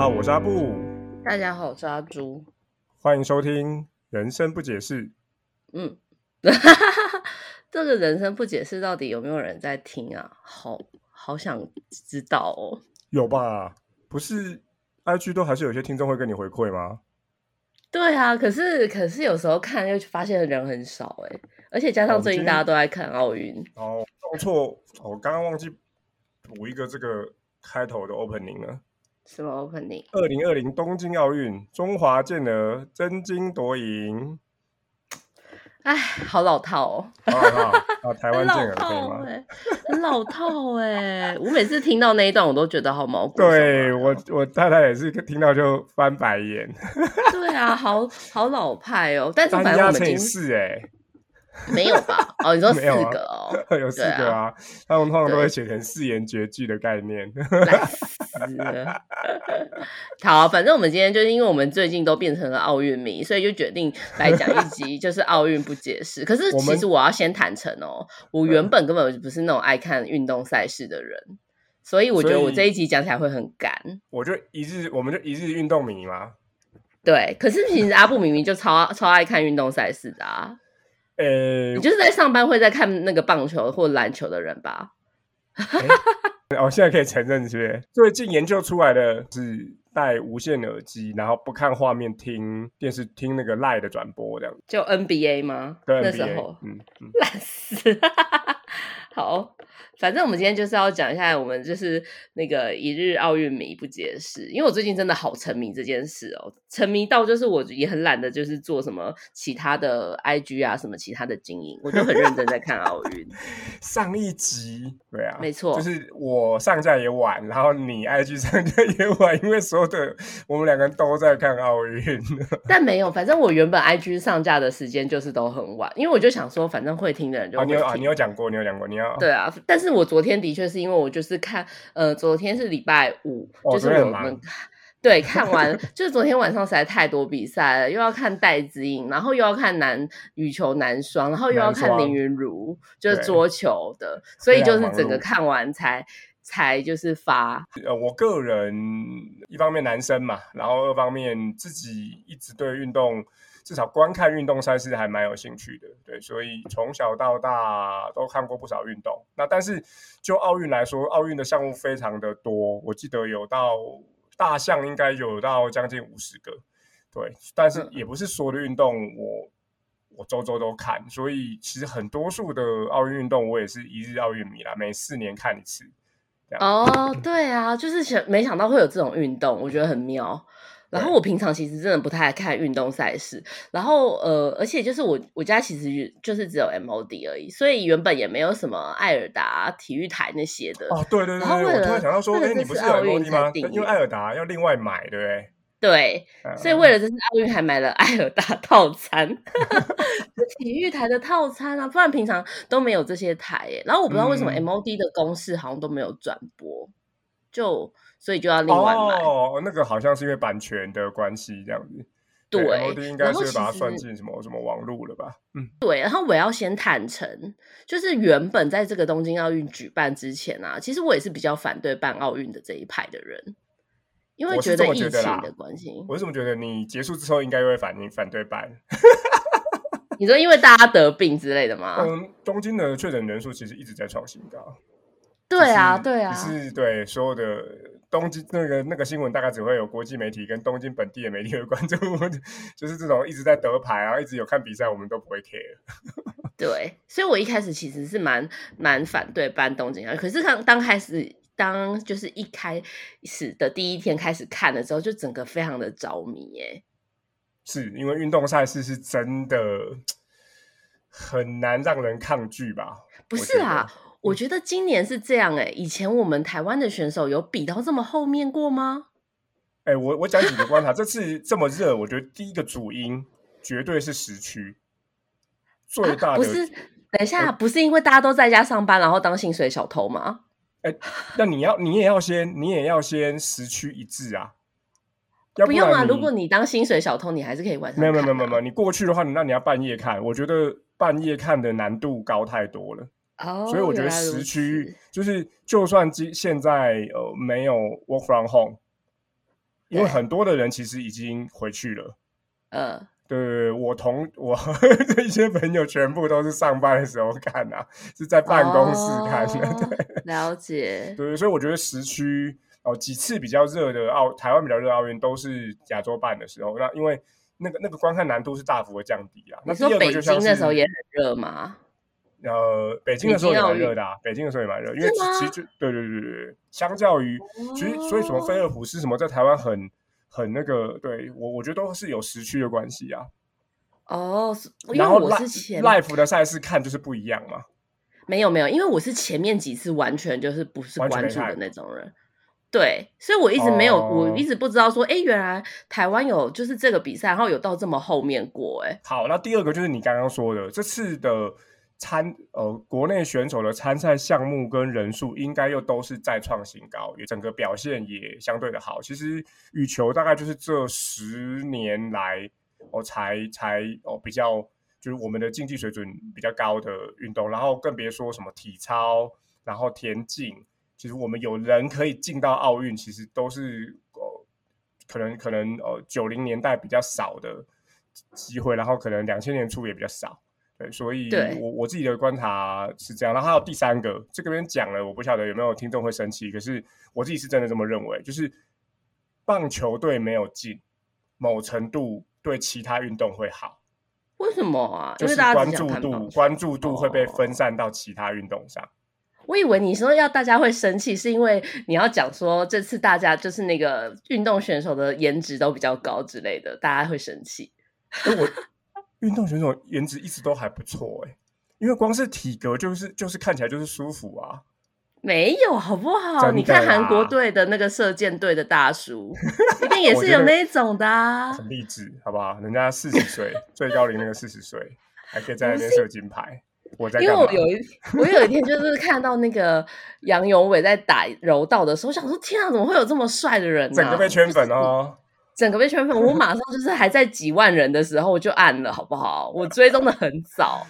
大家好，我是阿布，大家好，我是阿朱。欢迎收听《人生不解释》。嗯，这个人生不解释到底有没有人在听啊？好好想知道哦。有吧？不是，IG 都还是有些听众会跟你回馈吗？对啊，可是可是有时候看又发现人很少哎，而且加上最近大家都在看奥运。哦，弄错，我刚刚忘记补一个这个开头的 opening 了。什么 opening？二零二零东京奥运，中华健儿争金夺银。哎，好老套哦！啊，台湾健儿可以吗？很老套哎！我每次听到那一段，我都觉得好毛骨。对我，我太太也是听到就翻白眼。对啊，好好老派哦！但是反正我们是哎。没有吧？哦，你说四个哦，有四个啊。他们通常都会写成四言绝句的概念。好，反正我们今天就是因为我们最近都变成了奥运迷，所以就决定来讲一集，就是奥运不解释。可是其实我要先坦诚哦，我原本根本不是那种爱看运动赛事的人，所以我觉得我这一集讲起来会很干。我就一日，我们就一日运动迷嘛？对。可是其实阿布明明就超超爱看运动赛事的啊。呃，你就是在上班会在看那个棒球或篮球的人吧？哦，现在可以承认是不是？最近研究出来的是戴无线耳机，然后不看画面，听电视，听那个 live 的转播这样。就 NBA 吗？对，那时候，嗯，烂死。好。反正我们今天就是要讲一下，我们就是那个一日奥运迷不解释，因为我最近真的好沉迷这件事哦，沉迷到就是我也很懒得就是做什么其他的 IG 啊，什么其他的经营，我就很认真在看奥运。上一集对啊，没错，就是我上架也晚，然后你 IG 上架也晚，因为所有的我们两个人都在看奥运。但没有，反正我原本 IG 上架的时间就是都很晚，因为我就想说，反正会听的人就你有啊，你有讲过，你有讲过，你要对啊，但是。我昨天的确是因为我就是看，呃，昨天是礼拜五，就是我们 对看完，就是昨天晚上实在太多比赛了，又要看戴资颖，然后又要看男羽球男双，然后又要看林云如，就是桌球的，所以就是整个看完才才就是发。呃，我个人一方面男生嘛，然后二方面自己一直对运动。至少观看运动赛事还蛮有兴趣的，对，所以从小到大都看过不少运动。那但是就奥运来说，奥运的项目非常的多，我记得有到大项应该有到将近五十个，对。但是也不是所有的运动我我周周都看，所以其实很多数的奥运运动我也是一日奥运迷啦，每四年看一次。哦，对啊，就是想没想到会有这种运动，我觉得很妙。然后我平常其实真的不太爱看运动赛事，然后呃，而且就是我我家其实就是只有 MOD 而已，所以原本也没有什么艾尔达体育台那些的。哦，对对对，然后我突然想到说，哎，你不是有 MOD 吗？因为艾尔达要另外买，对不对？对，所以为了这次奥运还买了艾尔达 套餐，体育台的套餐啊，不然平常都没有这些台耶。然后我不知道为什么 MOD 的公式好像都没有转播，就。所以就要另外买哦，那个好像是因为版权的关系这样子。对，应该是把它算进什么什么网路了吧？嗯，对。然后我要先坦诚，就是原本在这个东京奥运举办之前啊，其实我也是比较反对办奥运的这一派的人，因为觉得疫情的关系。我是怎么觉得你结束之后应该会反应反对办？你说因为大家得病之类的吗？嗯，东京的确诊人数其实一直在创新高。对啊，对啊，是对所有的。东京那个那个新闻大概只会有国际媒体跟东京本地的媒体会关注，就是这种一直在得牌啊，一直有看比赛，我们都不会 care。对，所以我一开始其实是蛮蛮反对搬东京啊，可是刚刚开始，当就是一开始的第一天开始看的时候，就整个非常的着迷耶。是因为运动赛事是真的 很难让人抗拒吧？不是啊。我觉得今年是这样哎，以前我们台湾的选手有比到这么后面过吗？哎，我我讲几个观察，这次这么热，我觉得第一个主因绝对是时区最大的。不是，等一下，不是因为大家都在家上班，然后当薪水小偷吗？哎，那你要，你也要先，你也要先时区一致啊。不用啊，如果你当薪水小偷，你还是可以晚上。没有没有没有没有，你过去的话，那你要半夜看，我觉得半夜看的难度高太多了。所以我觉得时区就是，就算今现在呃没有 work from home，因为很多的人其实已经回去了。嗯，对，我同我 这些朋友全部都是上班的时候看啊，是在办公室看的。对，了解。对，所以我觉得时区哦，几次比较热的奥台湾比较热奥运都是亚洲办的时候，那因为那个那个观看难度是大幅的降低啊。你说北京的时候也很热吗？呃，北京的时候也蛮热的啊，北京的时候也蛮热，因为其实就对对对对，相较于其实所以什么菲尔普是什么在台湾很很那个，对我我觉得都是有时区的关系啊。哦，然后我是前 life 的赛事看就是不一样嘛。没有没有，因为我是前面几次完全就是不是关注的那种人，对，所以我一直没有，我一直不知道说，哎，原来台湾有就是这个比赛，然后有到这么后面过，哎。好，那第二个就是你刚刚说的这次的。参呃，国内选手的参赛项目跟人数应该又都是再创新高，也整个表现也相对的好。其实羽球大概就是这十年来哦才才哦比较就是我们的竞技水准比较高的运动，然后更别说什么体操，然后田径，其实我们有人可以进到奥运，其实都是哦可能可能呃九零年代比较少的机会，然后可能两千年初也比较少。对，所以我我自己的观察是这样。然后还有第三个，这个边讲了，我不晓得有没有听众会生气。可是我自己是真的这么认为，就是棒球队没有进，某程度对其他运动会好。为什么啊？就是关注度，关注度会被分散到其他运动上。我以为你说要大家会生气，是因为你要讲说这次大家就是那个运动选手的颜值都比较高之类的，大家会生气。我。运动选手颜值一直都还不错哎，因为光是体格就是就是看起来就是舒服啊。没有好不好？你看韩国队的那个射箭队的大叔，一定也是有那一种的。很励志，好不好？人家四十岁，最高龄那个四十岁，还可以在那边射金牌。我在因为我有一我有一天就是看到那个杨永伟在打柔道的时候，我想说天啊，怎么会有这么帅的人？整个被圈粉哦。整个被圈粉，我马上就是还在几万人的时候我就按了，好不好？我追踪的很早。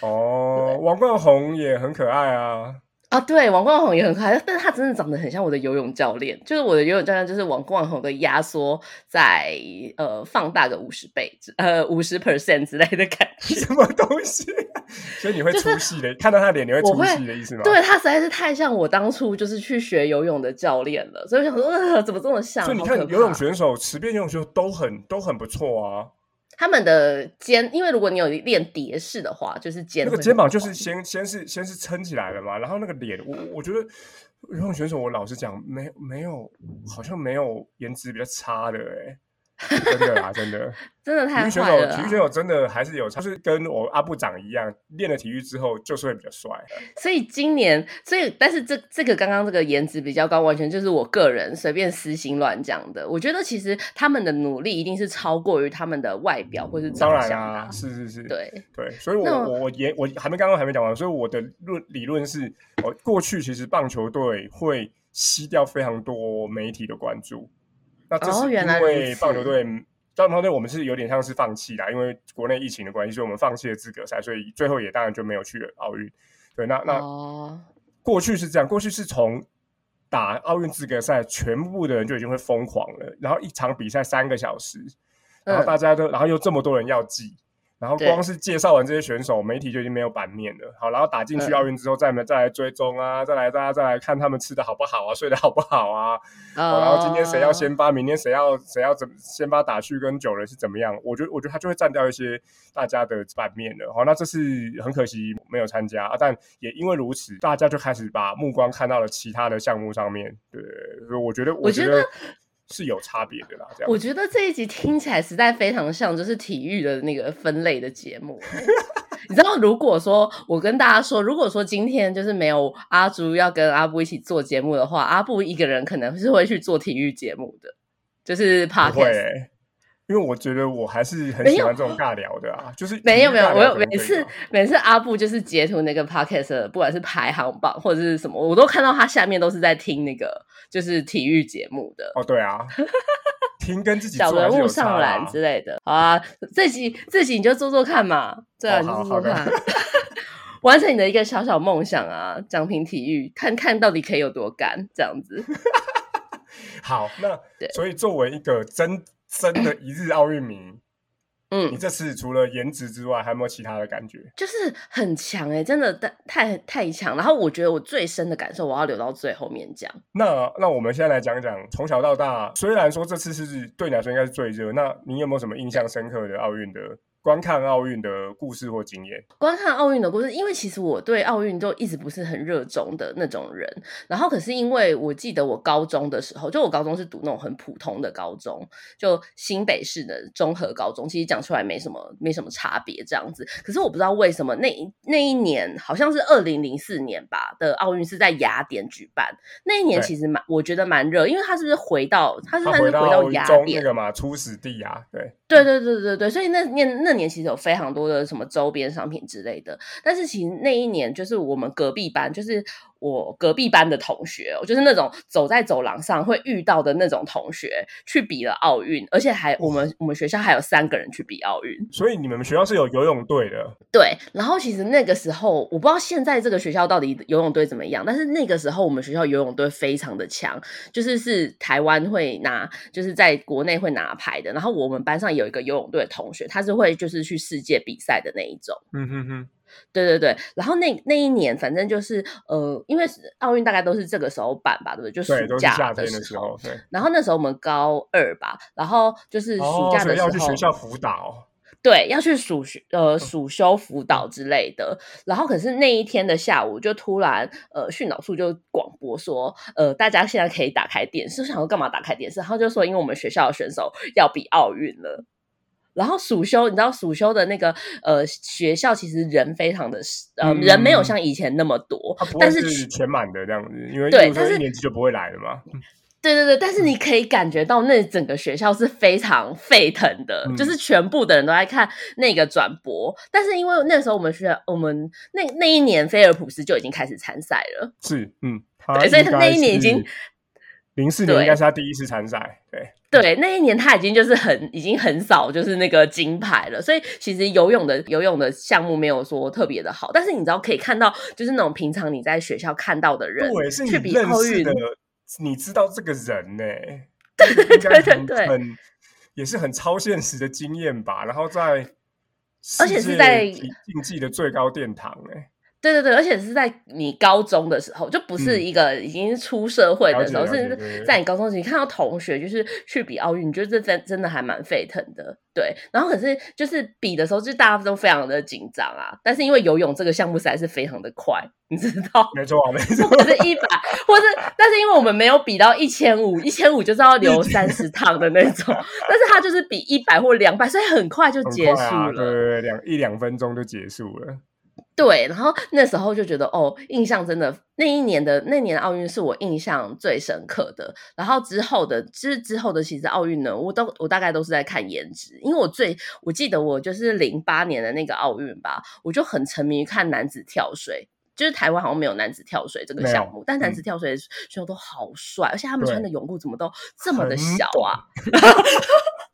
哦，王冠宏也很可爱啊。啊，对，王冠宏也很可爱，但是他真的长得很像我的游泳教练，就是我的游泳教练，就是王冠宏的压缩在呃放大个五十倍，呃五十 percent 之类的感觉。什么东西？所以你会出戏的，看到他脸你会出戏的意思吗？对他实在是太像我当初就是去学游泳的教练了，所以我想说，呃，怎么这么像？所以你看游泳选手、池边游泳选手都很都很不错啊。他们的肩，因为如果你有练蝶式的话，就是肩那个肩膀就是先先是先是撑起来了嘛，然后那个脸，我我觉得游泳选手，我老实讲，没没有，好像没有颜值比较差的哎。真的啊，真的，真的太体育选手，体育选手真的还是有，就是跟我阿部长一样，练了体育之后就是会比较帅。所以今年，所以但是这这个刚刚这个颜值比较高，完全就是我个人随便私心乱讲的。我觉得其实他们的努力一定是超过于他们的外表或是当然啦，是是是，对对。所以我我我也我还没刚刚还没讲完，所以我的论理论是，我过去其实棒球队会吸掉非常多媒体的关注。那这是因为棒球队，棒球队我们是有点像是放弃啦，因为国内疫情的关系，所以我们放弃了资格赛，所以最后也当然就没有去了奥运。对，那那过去是这样，过去是从打奥运资格赛，全部的人就已经会疯狂了，然后一场比赛三个小时，然后大家都，然后又这么多人要记。然后光是介绍完这些选手，媒体就已经没有版面了。好，然后打进去奥运之后，再再来追踪啊，再来大家再来看他们吃的好不好啊，睡得好不好啊。然后今天谁要先发，明天谁要谁要怎先发打去跟九人是怎么样？我觉得我觉得他就会占掉一些大家的版面了。好，那这是很可惜没有参加啊。但也因为如此，大家就开始把目光看到了其他的项目上面。对，所以我觉得我觉得。是有差别的啦，这样。我觉得这一集听起来实在非常像，就是体育的那个分类的节目。你知道，如果说我跟大家说，如果说今天就是没有阿朱要跟阿布一起做节目的话，阿布一个人可能是会去做体育节目的，就是怕会。因为我觉得我还是很喜欢这种尬聊的啊，就是没有没有，我有每次每次阿布就是截图那个 podcast，不管是排行榜或者是什么，我都看到他下面都是在听那个就是体育节目的哦，对啊，听跟自己 小人物上篮之类的，好啊，这集这集你就做做看嘛，对啊，你做做看，完成你的一个小小梦想啊，奖评体育，看看到底可以有多干这样子。好，那所以作为一个真真的一日奥运迷。嗯，你这次除了颜值之外，还有没有其他的感觉？就是很强哎，真的太太强。然后我觉得我最深的感受，我要留到最后面讲。那那我们现在来讲讲，从小到大，虽然说这次是对你来说应该是最热，那你有没有什么印象深刻的奥运的？观看奥运的故事或经验，观看奥运的故事，因为其实我对奥运就一直不是很热衷的那种人。然后可是因为我记得我高中的时候，就我高中是读那种很普通的高中，就新北市的综合高中，其实讲出来没什么没什么差别这样子。可是我不知道为什么那那一年好像是二零零四年吧的奥运是在雅典举办，那一年其实蛮我觉得蛮热，因为他是不是回到他是他是回到雅典那个嘛初始地啊？对对对对对对，所以那年那。年其实有非常多的什么周边商品之类的，但是其实那一年就是我们隔壁班就是。我隔壁班的同学，就是那种走在走廊上会遇到的那种同学，去比了奥运，而且还我们我们学校还有三个人去比奥运。所以你们学校是有游泳队的。对，然后其实那个时候我不知道现在这个学校到底游泳队怎么样，但是那个时候我们学校游泳队非常的强，就是是台湾会拿，就是在国内会拿牌的。然后我们班上有一个游泳队的同学，他是会就是去世界比赛的那一种。嗯哼哼。对对对，然后那那一年，反正就是呃，因为奥运大概都是这个时候办吧，对不对？就暑假的时候。对。然后那时候我们高二吧，然后就是暑假的时候要去学校辅导。对，要去暑学呃暑修辅导之类的。然后可是那一天的下午，就突然呃训导处就广播说，呃大家现在可以打开电视。想说干嘛打开电视？然后就说因为我们学校的选手要比奥运了。然后暑修，你知道暑修的那个呃学校其实人非常的呃人没有像以前那么多，但是全满的这样子，因为对，但是年级就不会来了嘛。对对对，但是你可以感觉到那整个学校是非常沸腾的，就是全部的人都在看那个转播。但是因为那时候我们学校，我们那那一年菲尔普斯就已经开始参赛了，是嗯，对，所以他那一年已经。零四年应该是他第一次参赛，对。对，那一年他已经就是很已经很少就是那个金牌了，所以其实游泳的游泳的项目没有说特别的好，但是你知道可以看到就是那种平常你在学校看到的人，对，是去比奥运的，你知道这个人呢，对对对对，很也是很超现实的经验吧，然后在而且是在竞技的最高殿堂，哎。对对对，而且是在你高中的时候，就不是一个已经出社会的时候，甚至在你高中时，你看到同学就是去比奥运，你觉得这真真的还蛮沸腾的。对，然后可是就是比的时候，就大家都非常的紧张啊。但是因为游泳这个项目实在是非常的快，你知道？没错，没错。或者一百，或是但是因为我们没有比到一千五，一千五就是要留三十趟的那种，但是他就是比一百或两百，所以很快就结束了，对对对，两一两分钟就结束了。对，然后那时候就觉得哦，印象真的那一年的那年奥运是我印象最深刻的。然后之后的，之之后的其实奥运呢，我都我大概都是在看颜值，因为我最我记得我就是零八年的那个奥运吧，我就很沉迷于看男子跳水，就是台湾好像没有男子跳水这个项目，但男子跳水选手都好帅，而且他们穿的泳裤怎么都这么的小啊。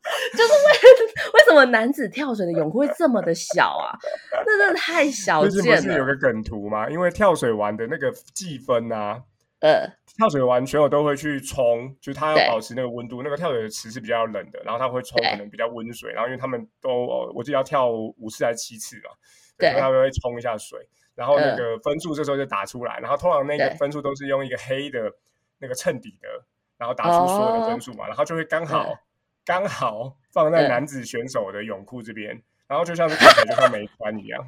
就是为为什么男子跳水的泳裤会这么的小啊？那真的太小见了。不是有个梗图吗？因为跳水完的那个计分啊，呃，跳水完全友都会去冲，就是他要保持那个温度。那个跳水的池是比较冷的，然后他会冲，可能比较温水。然后因为他们都，我记得要跳五次还是七次嘛，对，他们会冲一下水，然后那个分数这时候就打出来。然后通常那个分数都是用一个黑的那个衬底的，然后打出所有的分数嘛，然后就会刚好。刚好放在男子选手的泳裤这边，然后就像是看起来就像没穿一样，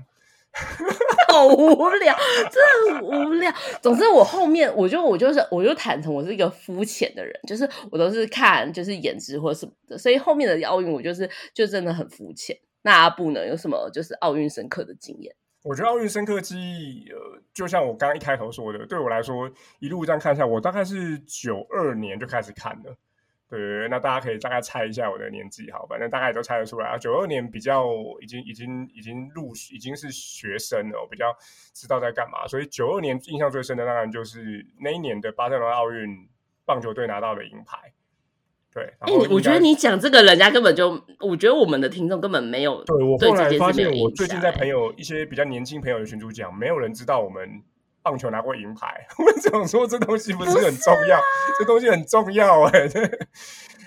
好无聊，真的很无聊。总之，我后面我就我就是我就坦诚，我是一个肤浅的人，就是我都是看就是颜值或什么的，所以后面的奥运我就是就真的很肤浅。那阿布呢，有什么就是奥运深刻的经验？我觉得奥运深刻记忆，呃，就像我刚刚一开头说的，对我来说，一路这样看下来，我大概是九二年就开始看的。对，那大家可以大概猜一下我的年纪，好，反正大概也都猜得出来啊。九二年比较已经已经已经入已经是学生了，我比较知道在干嘛，所以九二年印象最深的当然就是那一年的巴塞罗那奥运棒球队拿到了银牌。对，哎，我觉得你讲这个人家根本就，我觉得我们的听众根本没有。对我后来发现，我最近在朋友一些比较年轻朋友的群组讲，没有人知道我们棒球拿过银牌。我想说这东西不是很重要，这东西很重要 哎。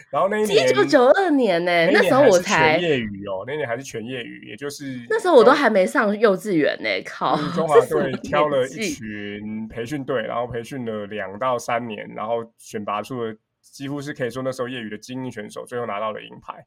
然后那一年一九九二年呢，那时候我才业余哦，那年还是全业余，也就是那时候我都还没上幼稚园呢。靠，中华队挑了一群培训队，然后培训了两到三年，然后选拔出了几乎是可以说那时候业余的精英选手，最后拿到了银牌。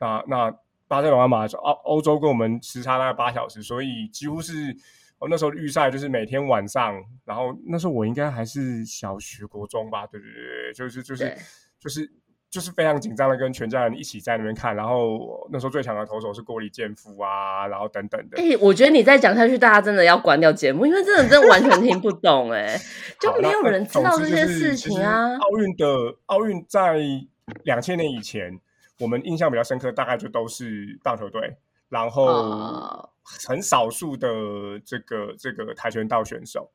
那那巴塞罗那马欧欧洲跟我们时差大概八小时，所以几乎是哦那时候预赛就是每天晚上，然后那时候我应该还是小学国中吧，对对对，就是就是就是。就是非常紧张的，跟全家人一起在那边看。然后那时候最强的投手是郭立健夫啊，然后等等的。哎，我觉得你再讲下去，大家真的要关掉节目，因为真的真的完全听不 懂哎，就没有人知道这些事情啊。奥运的奥运在两千年以前，我们印象比较深刻，大概就都是棒球队，然后很少数的这个这个跆拳道选手。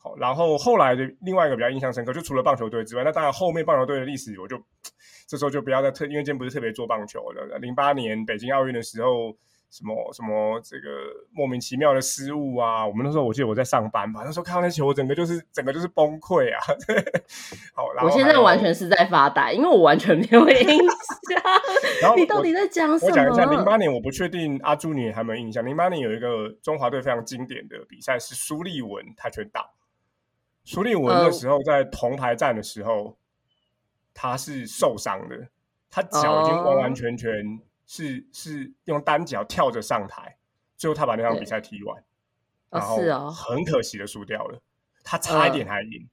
好，然后后来的另外一个比较印象深刻，就除了棒球队之外，那当然后面棒球队的历史，我就 这时候就不要再特，因为今天不是特别做棒球的。零八年北京奥运的时候，什么什么这个莫名其妙的失误啊，我们那时候我记得我在上班吧，那时候看到那球，我整个就是整个就是崩溃啊。好，我现在完全是在发呆，因为我完全没有印象。然后你到底在讲什么？我讲一下零八年，我不确定阿朱你还没有印象。零八年有一个中华队非常经典的比赛是苏立文跆拳道。苏立文那时候在铜牌战的时候，他是受伤的，他脚已经完完全全是是用单脚跳着上台，最后他把那场比赛踢完，然后很可惜的输掉了，他差一点还赢。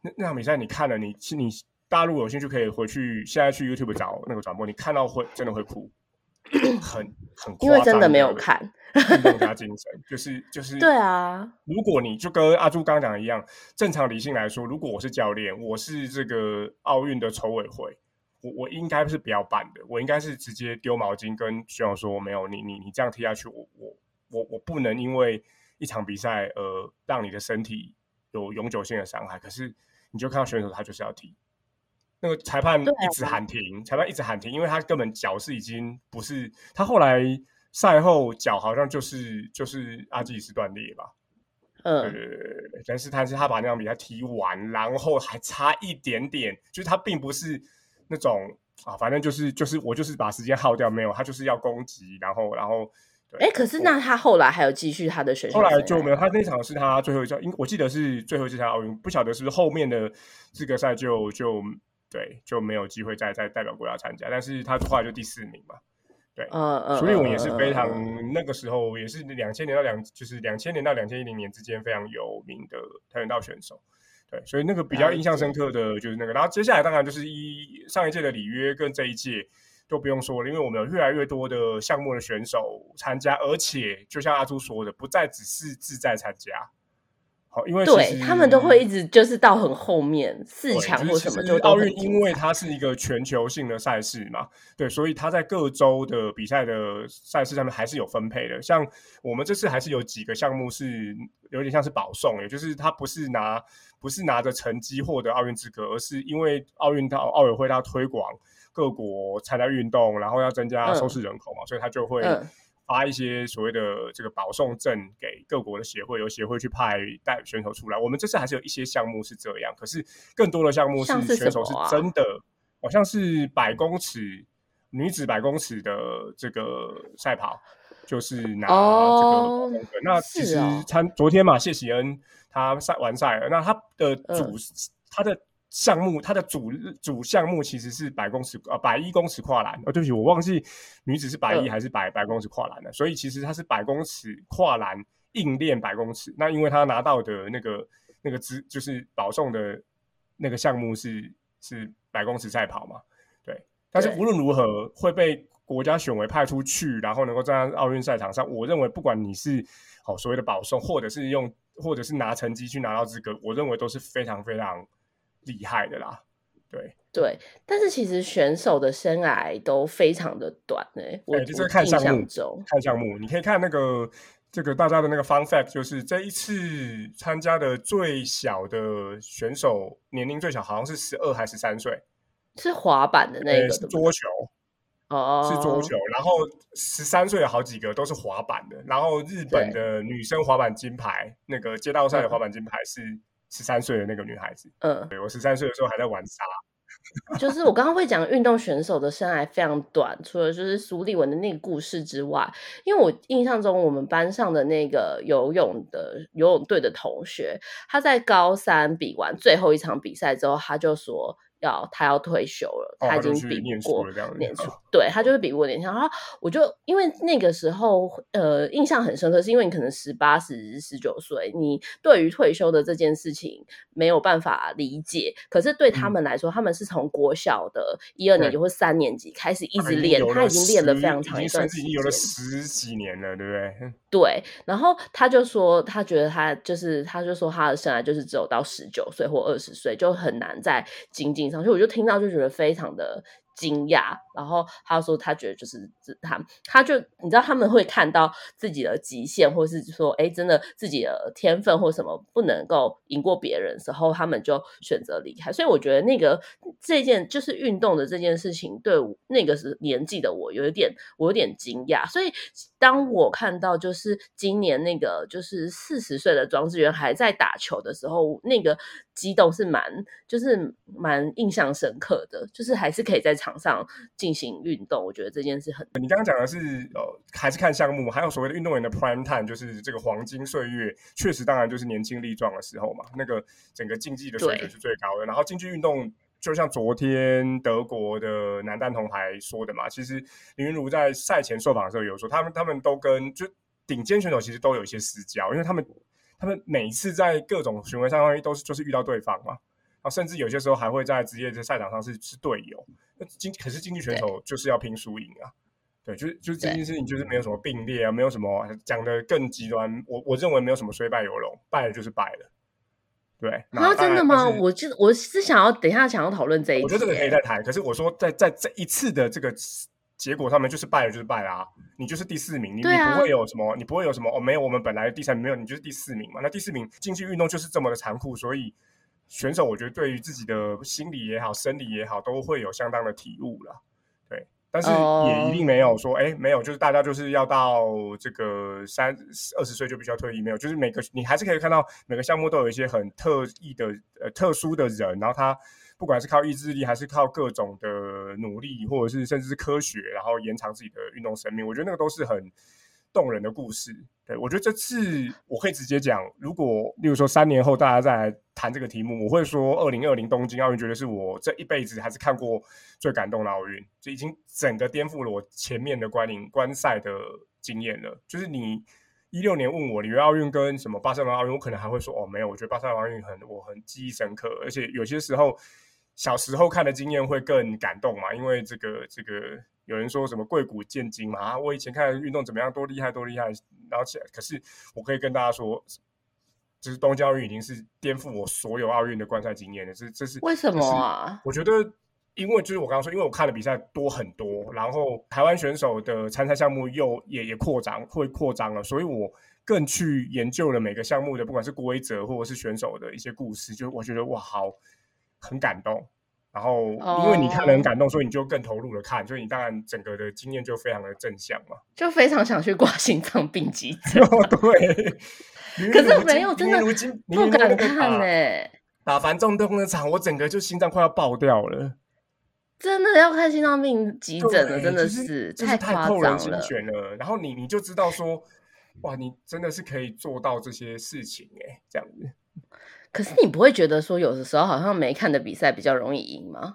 那那场比赛你看了，你你大陆有兴趣可以回去现在去 YouTube 找那个转播，你看到会真的会哭。很很，因为真的没有看，运动家 精神就是就是对啊。如果你就跟阿朱刚刚讲的一样，正常理性来说，如果我是教练，我是这个奥运的筹委会，我我应该是不要办的，我应该是直接丢毛巾跟选手说，没有你你你这样踢下去，我我我我不能因为一场比赛而让你的身体有永久性的伤害。可是你就看到选手他就是要踢。那个裁判一直喊停，裁判一直喊停，因为他根本脚是已经不是他后来赛后脚好像就是就是阿基里斯断裂吧，嗯，但是他是他把那场比赛踢完，然后还差一点点，就是他并不是那种啊，反正就是就是我就是把时间耗掉，没有他就是要攻击，然后然后，哎，可是那他后来还有继续他的选手，后来就没有，他那场是他最后一场，因我记得是最后一场奥运，不晓得是不是后面的资格赛就就。对，就没有机会再再代表国家参加，但是他后来就第四名嘛。对，嗯嗯，苏立文也是非常那个时候也是两千年到两就是两千年到两千一零年之间非常有名的跆拳道选手。对，所以那个比较印象深刻的就是那个，然后接下来当然就是一上一届的里约跟这一届都不用说了，因为我们有越来越多的项目的选手参加，而且就像阿朱说的，不再只是自在参加。好，因为对他们都会一直就是到很后面四强或什么，就奥运，因为它是一个全球性的赛事嘛，对，所以它在各州的比赛的赛事上面还是有分配的。像我们这次还是有几个项目是有点像是保送，也就是他不是拿不是拿着成绩获得奥运资格，而是因为奥运到奥委会它推广各国参加运动，然后要增加收视人口嘛，所以他就会。发一些所谓的这个保送证给各国的协会，由协会去派带选手出来。我们这次还是有一些项目是这样，可是更多的项目是选手是真的，好像是百公尺女子百公尺的这个赛跑，就是拿这个。那其实参昨天嘛，谢喜恩他赛完赛了，那他的主他的。项目它的主主项目其实是百公尺呃百一公尺跨栏哦，对不起，我忘记女子是百一还是百百公尺跨栏了，所以其实它是百公尺跨栏硬练百公尺。那因为他拿到的那个那个资就是保送的那个项目是是百公尺赛跑嘛，对。但是无论如何会被国家选为派出去，然后能够站在奥运赛场上。我认为不管你是好所谓的保送，或者是用或者是拿成绩去拿到资格，我认为都是非常非常。厉害的啦，对对，但是其实选手的生涯都非常的短诶。我就是看项目，看项目，你可以看那个这个大家的那个 fun fact，就是这一次参加的最小的选手年龄最小好像是十二还是三岁，是滑板的那个桌球，哦，是桌球。然后十三岁有好几个都是滑板的。然后日本的女生滑板金牌，那个街道赛的滑板金牌是十三岁的那个女孩子。嗯，对我十三岁的时候还在玩沙。就是我刚刚会讲运动选手的生涯非常短，除了就是苏立文的那个故事之外，因为我印象中我们班上的那个游泳的游泳队的同学，他在高三比完最后一场比赛之后，他就说。要他要退休了，他已经比不过年初，对他就是比不过年轻。然后我就因为那个时候呃印象很深刻，是因为你可能十八、十十九岁，你对于退休的这件事情没有办法理解。可是对他们来说，他们是从国小的一二年级或三年级开始一直练，他已经练了非常长一段时间，已经有了十几年了，对不对？对。然后他就说，他觉得他就是，他就说他的生涯就是只有到十九岁或二十岁，就很难再精进。所以我就听到就觉得非常的惊讶，然后他说他觉得就是他他就你知道他们会看到自己的极限，或是说哎真的自己的天分或什么不能够赢过别人时候，他们就选择离开。所以我觉得那个这件就是运动的这件事情，对那个是年纪的我有一点我有点惊讶。所以当我看到就是今年那个就是四十岁的庄志源还在打球的时候，那个。激动是蛮，就是蛮印象深刻的，就是还是可以在场上进行运动。我觉得这件事很。你刚刚讲的是呃，还是看项目，还有所谓的运动员的 prime time，就是这个黄金岁月，确实当然就是年轻力壮的时候嘛。那个整个竞技的水准是最高的。然后竞技运动，就像昨天德国的男单铜牌说的嘛，其实林云儒在赛前受访的时候有说，他们他们都跟就顶尖选手其实都有一些私交，因为他们。他们每一次在各种巡回赛上都是就是遇到对方嘛，然后甚至有些时候还会在职业的赛场上是是队友。那经可是竞技选手就是要拼输赢啊，对，就是就是这件事情就是没有什么并列啊，没有什么讲的更极端。我我认为没有什么虽败犹荣，败了就是败了。对，啊，真的吗？我就我是想要等一下想要讨论这一，我觉得这个可以再谈。可是我说在在这一次的这个。结果上面就是败了，就是败啦。你就是第四名，你你不会有什么，你不会有什么哦，没有，我们本来第三名没有，你就是第四名嘛。那第四名竞技运动就是这么的残酷，所以选手我觉得对于自己的心理也好，生理也好，都会有相当的体悟了。对，但是也一定没有说，哎，没有，就是大家就是要到这个三二十岁就必须要退役，没有，就是每个你还是可以看到每个项目都有一些很特异的呃特殊的人，然后他。不管是靠意志力，还是靠各种的努力，或者是甚至是科学，然后延长自己的运动生命，我觉得那个都是很动人的故事。对我觉得这次我可以直接讲，如果例如说三年后大家再来谈这个题目，我会说二零二零东京奥运绝对是我这一辈子还是看过最感动的奥运，就已经整个颠覆了我前面的观影观赛的经验了。就是你一六年问我里约奥运跟什么巴塞罗那奥运，我可能还会说哦没有，我觉得巴塞罗那奥运很我很记忆深刻，而且有些时候。小时候看的经验会更感动嘛？因为这个这个有人说什么贵古见今嘛啊！我以前看运动怎么样，多厉害多厉害，然后。可是我可以跟大家说，就是东京奥运已经是颠覆我所有奥运的观赛经验了。这这是为什么啊？我觉得，因为就是我刚刚说，因为我看的比赛多很多，然后台湾选手的参赛项目又也也扩张会扩张了，所以我更去研究了每个项目的，不管是规则或者是选手的一些故事，就我觉得哇好。很感动，然后因为你看了很感动，所以你就更投入的看，所以你当然整个的经验就非常的正向嘛，就非常想去挂心脏病急 诊。对，可是没有真的不敢看呢。打繁重动的场，我整个就心脏快要爆掉了。真的要看心脏病急诊了，真的是太太扣人心弦了。然后你你就知道说，哇，你真的是可以做到这些事情哎，这样子。可是你不会觉得说有的时候好像没看的比赛比较容易赢吗？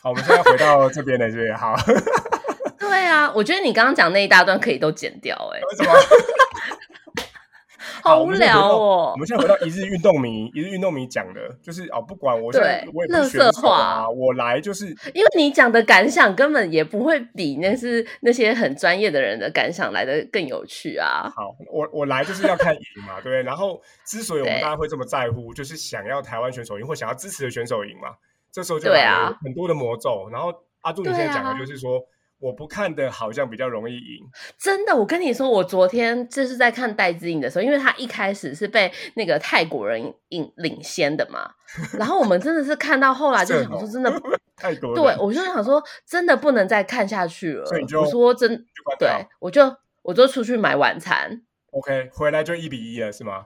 好，我们现在回到这边的这边好。对啊，我觉得你刚刚讲那一大段可以都剪掉哎。为什么？好无聊哦！我们现在回到一日运动迷，一日运动迷讲的，就是哦，不管我对，我也不学啊，我来就是因为你讲的感想根本也不会比那是那些很专业的人的感想来的更有趣啊。好，我我来就是要看赢嘛，对。然后之所以我们大家会这么在乎，就是想要台湾选手赢，或想要支持的选手赢嘛。这时候就来了很多的魔咒。然后阿杜，你现在讲的就是说。我不看的好像比较容易赢，真的。我跟你说，我昨天就是在看戴资颖的时候，因为他一开始是被那个泰国人领领先的嘛，然后我们真的是看到后来就想说，真的 太多。对，我就想说，真的不能再看下去了。我说真，对，我就我就出去买晚餐。OK，回来就一比一了，是吗？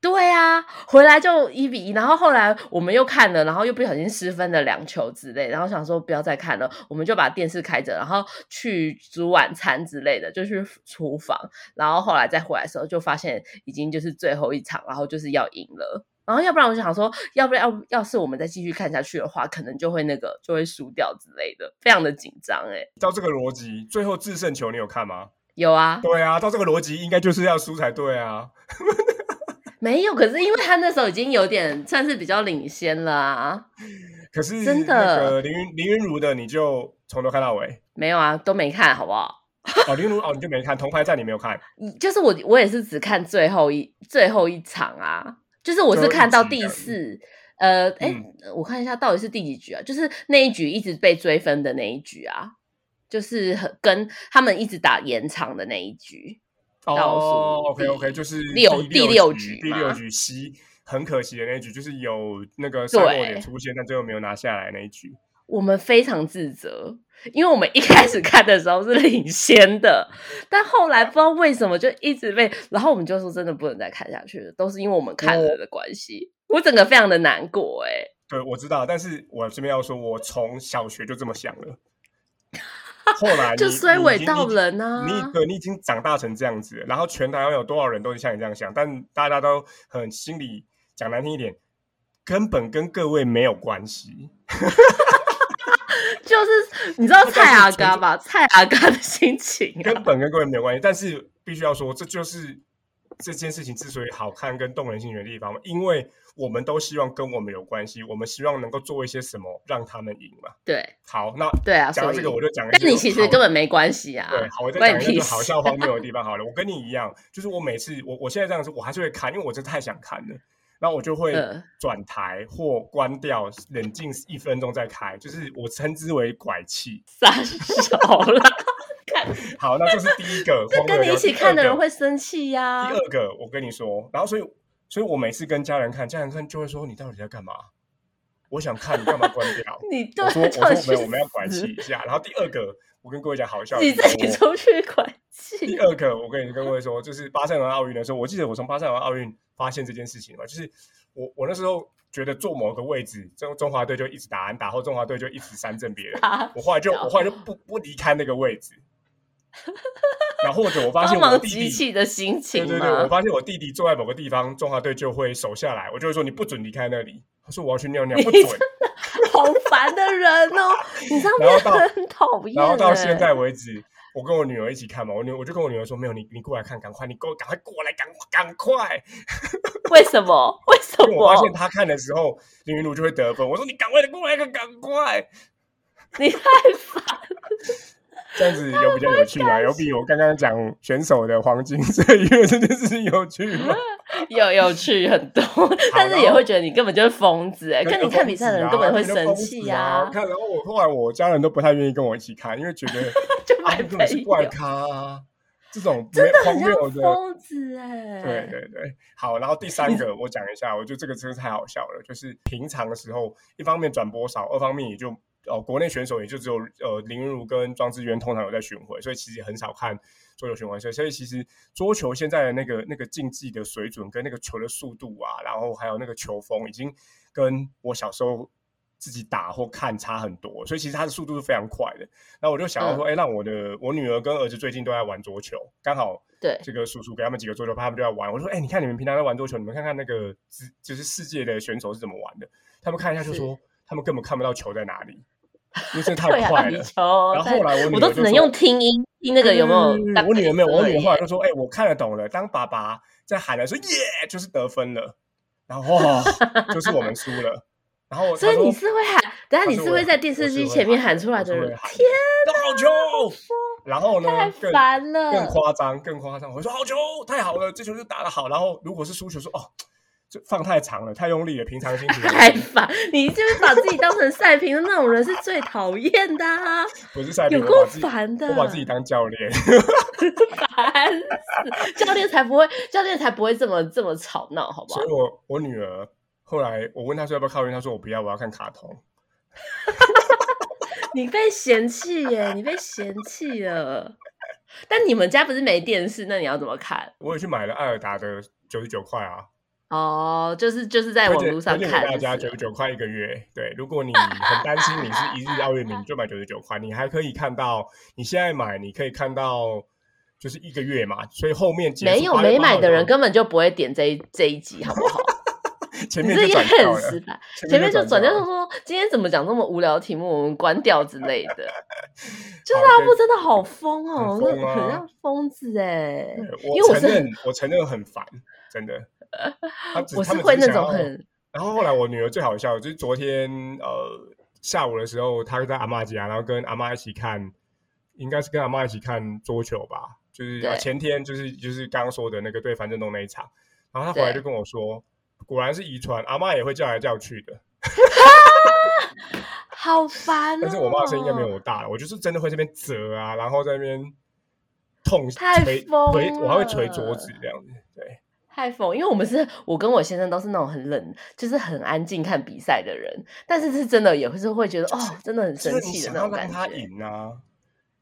对啊，回来就一比一，然后后来我们又看了，然后又不小心失分了两球之类，然后想说不要再看了，我们就把电视开着，然后去煮晚餐之类的，就去厨房，然后后来再回来的时候，就发现已经就是最后一场，然后就是要赢了，然后要不然我就想说，要不然要要是我们再继续看下去的话，可能就会那个就会输掉之类的，非常的紧张哎。照这个逻辑，最后制胜球你有看吗？有啊。对啊，照这个逻辑，应该就是要输才对啊。没有，可是因为他那时候已经有点算是比较领先了啊。可是真的，林云林云如的你就从头看到尾？没有啊，都没看好不好？哦，林云如哦，你就没看铜牌战，你没有看？就是我，我也是只看最后一最后一场啊。就是我是看到第四，呃，哎，我看一下到底是第几局啊？就是那一局一直被追分的那一局啊，就是跟他们一直打延长的那一局。哦，OK OK，就是六第六局，第六局西很可惜的那一局，就是有那个赛洛点出现，但最后没有拿下来那一局。我们非常自责，因为我们一开始看的时候是领先的，但后来不知道为什么就一直被，然后我们就说真的不能再看下去了，都是因为我们看了的关系。我整个非常的难过，哎，对，我知道，但是我这边要说，我从小学就这么想了。后来就衰尾到人啊！你对，你已经长大成这样子，然后全台湾有多少人都是像你这样想，但大家都很心里讲难听一点，根本跟各位没有关系。就是你知道蔡阿 嘎吧？蔡阿嘎的心情根本跟各位没有关系，但是必须要说，这就是这件事情之所以好看跟动人心弦的地方，因为。我们都希望跟我们有关系，我们希望能够做一些什么让他们赢嘛？对，好，那对啊，讲到这个我就讲，但你其实根本没关系啊。对，好，我再讲一个好笑荒谬的 地方好了。我跟你一样，就是我每次我我现在这样子，我还是会看，因为我真的太想看了，然后我就会转台或关掉，冷静一分钟再开，就是我称之为拐气。三手了，看 好，那这是第一个，跟你一起看的人会生气呀。第二个，我跟你说，然后所以。所以我每次跟家人看，家人看就会说：“你到底在干嘛？”我想看，你干嘛关掉？你我说：“我说没有，我们要拐气一下。”然后第二个，我跟各位讲好笑，你自己出去拐气。第二个，我跟你跟各位说，就是巴塞罗那奥运的时候，我记得我从巴塞罗那奥运发现这件事情嘛，就是我我那时候觉得坐某个位置，中中华队就一直打安打，或中华队就一直三振别人，我后来就我后来就不不离开那个位置。然后或者我发现我弟弟的心情，对对对，我发现我弟弟坐在某个地方，中华队就会守下来，我就会说你不准离开那里。他说我要去尿尿，不准。好烦的人哦，你知道吗很讨厌。然后到现在为止，我跟我女儿一起看嘛，我女我就跟我女儿说，没有你，你过来看，赶快，你给我赶快过来，赶赶快。为什么？为什么？我发现他看的时候，林云茹就会得分。我说你赶快的过来看，赶快。你太烦。这样子有比较有趣吗？有比我刚刚讲选手的黄金岁月这件事情有趣吗？有有趣很多，但是也会觉得你根本就是疯子哎！跟你看比赛的人根本会生气呀。看，然后我后来我家人都不太愿意跟我一起看，因为觉得 就买本是怪咖，这种真的很像疯子哎。对对对，好，然后第三个我讲一下，我觉得这个真是太好笑了，就是平常的时候，一方面转播少，二方面也就。哦，国内选手也就只有呃林云儒跟庄智渊通常有在巡回，所以其实很少看桌球巡回赛。所以其实桌球现在的那个那个竞技的水准跟那个球的速度啊，然后还有那个球风，已经跟我小时候自己打或看差很多。所以其实它的速度是非常快的。那我就想要说，哎，让我的我女儿跟儿子最近都在玩桌球，刚好对这个叔叔给他们几个桌球拍，他们就在玩。我说，哎，你看你们平常在玩桌球，你们看看那个就是世界的选手是怎么玩的。他们看一下就说，他们根本看不到球在哪里。因为这太快了，然后后来我我都只能用听音听那个有没有？我女儿没有，我女儿后来就说：“哎，我看得懂了。”当爸爸在喊的时候，耶，就是得分了。然后就是我们输了。然后所以你是会喊，等下你是会在电视机前面喊出来的人。天，好球！然后呢？太烦了，更夸张，更夸张。我说好球，太好了，这球就打得好。然后如果是输球，说哦。就放太长了，太用力了。平常心情太烦，你就是把自己当成赛评的那种人，是最讨厌的。不是赛评，有够烦的。我把自己当教练，烦死！教练才不会，教练才不会这么这么吵闹，好不好？所以我我女儿后来，我问她说要不要靠运，她说我不要，我要看卡通。你被嫌弃耶，你被嫌弃了。但你们家不是没电视，那你要怎么看？我也去买了艾尔达的九十九块啊。哦，就是就是在网络上看，大家九十九块一个月。对，如果你很担心你是一日奥运迷，就买九十九块。你还可以看到，你现在买，你可以看到就是一个月嘛。所以后面没有没买的人根本就不会点这一这一集，好不好？前面也很失败，前面就转掉说今天怎么讲那么无聊题目，我们关掉之类的。就是阿布真的好疯哦，很像疯子哎。因为我承认，我承认很烦，真的。我是会那种很。然后后来我女儿最好笑，就是昨天呃下午的时候，她在阿妈家，然后跟阿妈一起看，应该是跟阿妈一起看桌球吧。就是前天就是就是刚刚说的那个对樊振东那一场，然后她回来就跟我说，果然是遗传，阿妈也会叫来叫去的。好烦！但是我妈声音应该没有我大了，我就是真的会这边折啊，然后在那边痛捶捶，我还会捶桌子这样子，对。太疯，因为我们是我跟我先生都是那种很冷，就是很安静看比赛的人，但是是真的也会是会觉得哦，真的很生气的那种感觉。他赢啊，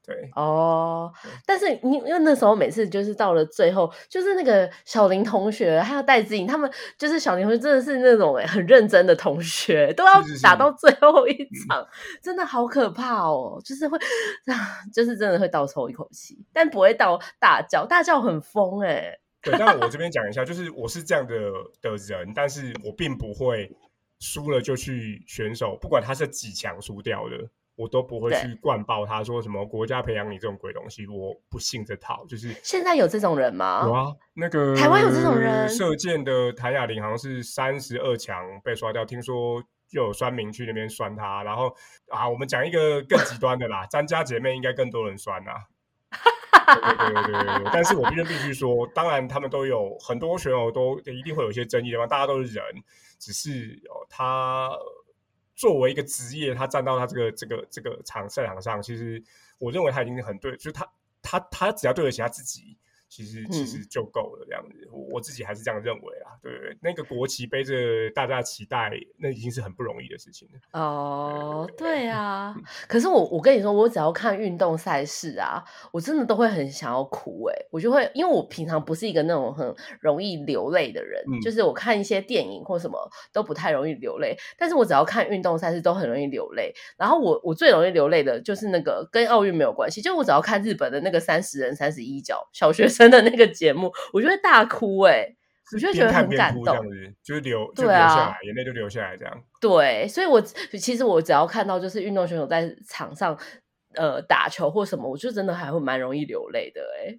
对哦，但是你因为那时候每次就是到了最后，就是那个小林同学还有戴子颖他们，就是小林同学真的是那种很认真的同学，都要打到最后一场，真的好可怕哦，就是会 就是真的会倒抽一口气，但不会到大叫，大叫很疯哎。对，但我这边讲一下，就是我是这样的的人，但是我并不会输了就去选手，不管他是几强输掉的，我都不会去灌爆他，说什么国家培养你这种鬼东西，我不信这套。就是现在有这种人吗？有啊，那个台湾有这种人，射箭的谭雅玲好像是三十二强被刷掉，听说又有酸民去那边酸他，然后啊，我们讲一个更极端的啦，詹家姐妹应该更多人酸啊。对对对对对，但是我必须必须说，当然他们都有很多选手都一定会有一些争议的嘛，大家都是人，只是哦，他作为一个职业，他站到他这个这个这个场赛场上，其实我认为他已经很对，就是他他他只要对得起他自己。其实其实就够了，这样子，我我自己还是这样认为啊。对对，那个国旗背着大家期待，那已经是很不容易的事情了。哦，对啊。可是我我跟你说，我只要看运动赛事啊，我真的都会很想要哭哎，我就会，因为我平常不是一个那种很容易流泪的人，就是我看一些电影或什么都不太容易流泪，但是我只要看运动赛事都很容易流泪。然后我我最容易流泪的就是那个跟奥运没有关系，就我只要看日本的那个三十人三十一脚小学生。的那个节目，我就会大哭哎，我就觉得很感动，就是流，就流下来，眼泪就流下来，这样。对，所以，我其实我只要看到就是运动选手在场上呃打球或什么，我就真的还会蛮容易流泪的哎。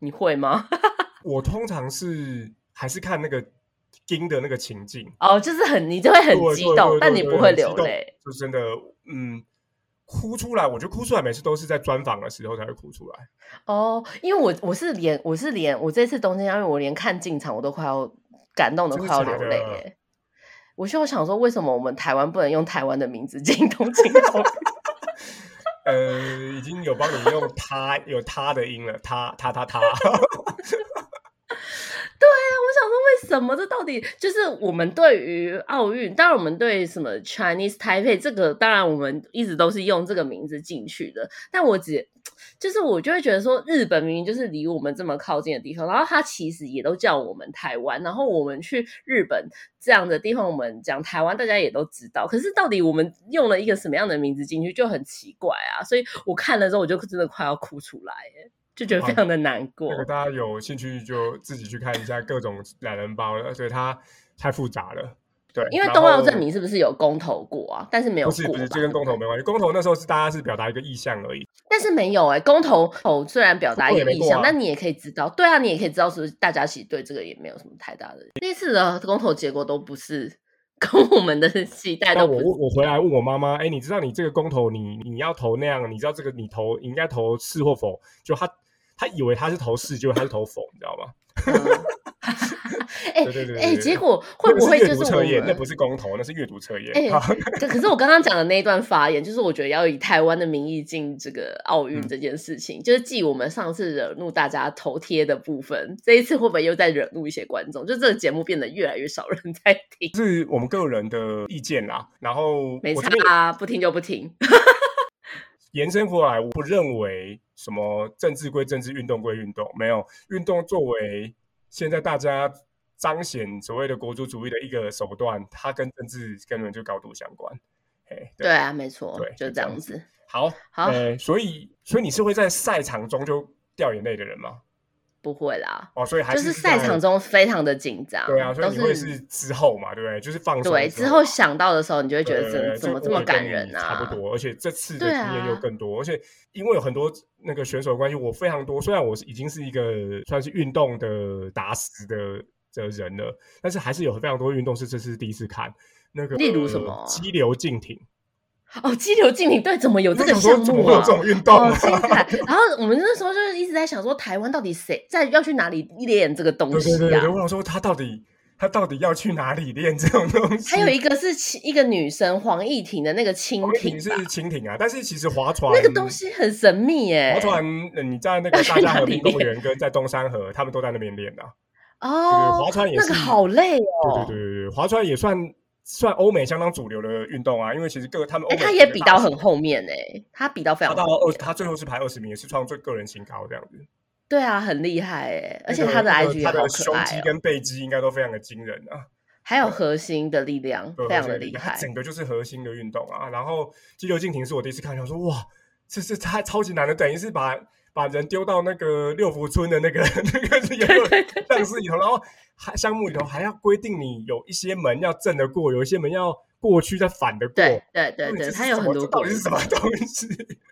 你会吗？我通常是还是看那个盯的那个情境哦，就是很你就会很激动，但你不会流泪，就真的嗯。哭出来，我觉得哭出来每次都是在专访的时候才会哭出来。哦，因为我我是连我是连我这次东京奥运，我连看进场我都快要感动的快要流泪耶。我就想说，为什么我们台湾不能用台湾的名字进东京奥运？呃，已经有帮你用他有他的音了，他他他他。对啊，我想说，为什么这到底就是我们对于奥运？当然，我们对什么 Chinese Taipei 这个，当然我们一直都是用这个名字进去的。但我只就是我就会觉得说，日本明明就是离我们这么靠近的地方，然后他其实也都叫我们台湾。然后我们去日本这样的地方，我们讲台湾，大家也都知道。可是到底我们用了一个什么样的名字进去，就很奇怪啊！所以我看了之后，我就真的快要哭出来，哎。就觉得非常的难过。如果大家有兴趣，就自己去看一下各种懒人包了，所以它太复杂了。对，因为冬奥证明是不是有公投过啊？但是没有，不是不是，这跟公投没关系。公投那时候是大家是表达一个意向而已。但是没有哎，公投投虽然表达一个意向，但你也可以知道，对啊，你也可以知道，是不是大家其实对这个也没有什么太大的。那次的公投结果都不是跟我们的期待。那我我回来问我妈妈，哎，你知道你这个公投，你你要投那样，你知道这个你投应该投是或否？就他。他以为他是投是，结果他是投否，你知道吗？哎，对对对，哎，结果会不会就是测验？那不是公投，那是阅读测验。哎，可是我刚刚讲的那一段发言，就是我觉得要以台湾的名义进这个奥运这件事情，就是继我们上次惹怒大家头贴的部分，这一次会不会又在惹怒一些观众？就这个节目变得越来越少人在听，是我们个人的意见啦。然后没差啊，不听就不听。延伸过来，我不认为什么政治归政治，运动归运动，没有运动作为现在大家彰显所谓的国族主义的一个手段，它跟政治根本就高度相关。哎，对啊，没错，对，就这样子。好，好，所以，所以你是会在赛场中就掉眼泪的人吗？不会啦，哦，所以还是赛场中非常的紧张。对啊，所以你会是之后嘛，对不对？就是放松对之后想到的时候，你就会觉得怎怎么这么感人啊？差不多，而且这次的经验又更多，而且因为有很多那个选手的关系，我非常多。虽然我是已经是一个算是运动的打死的的人了，但是还是有非常多运动是这次第一次看。那个例如什么激流竞艇。哦，激流竞艇对，怎么有这个项目啊？这种运动，精彩。然后我们那时候就是一直在想说，台湾到底谁在要去哪里练这个东西啊？我想说，他到底他到底要去哪里练这种东西？还有一个是一个女生黄义婷的那个蜻蜓是蜻蜓啊，但是其实划船那个东西很神秘耶。划船，你在那个大家和平公园跟在东山河，他们都在那边练的。哦，划船也是那个好累哦。对对对对，划船也算。算欧美相当主流的运动啊，因为其实各他们，他也比到很后面哎，他比到非常，他到二，他最后是排二十名，也是创最个人新高这样子。对啊，很厉害哎，而且他的 IG 他的胸肌跟背肌应该都非常的惊人啊，还有核心的力量非常的厉害，整个就是核心的运动啊。然后激流竞艇是我第一次看，想说哇，这是太超级难的，等于是把。把人丢到那个六福村的那个 那个项式 里头，然后还项目里头还要规定你有一些门要正得过，有一些门要过去再反得过。对对对对，它有很多到底是什么东西？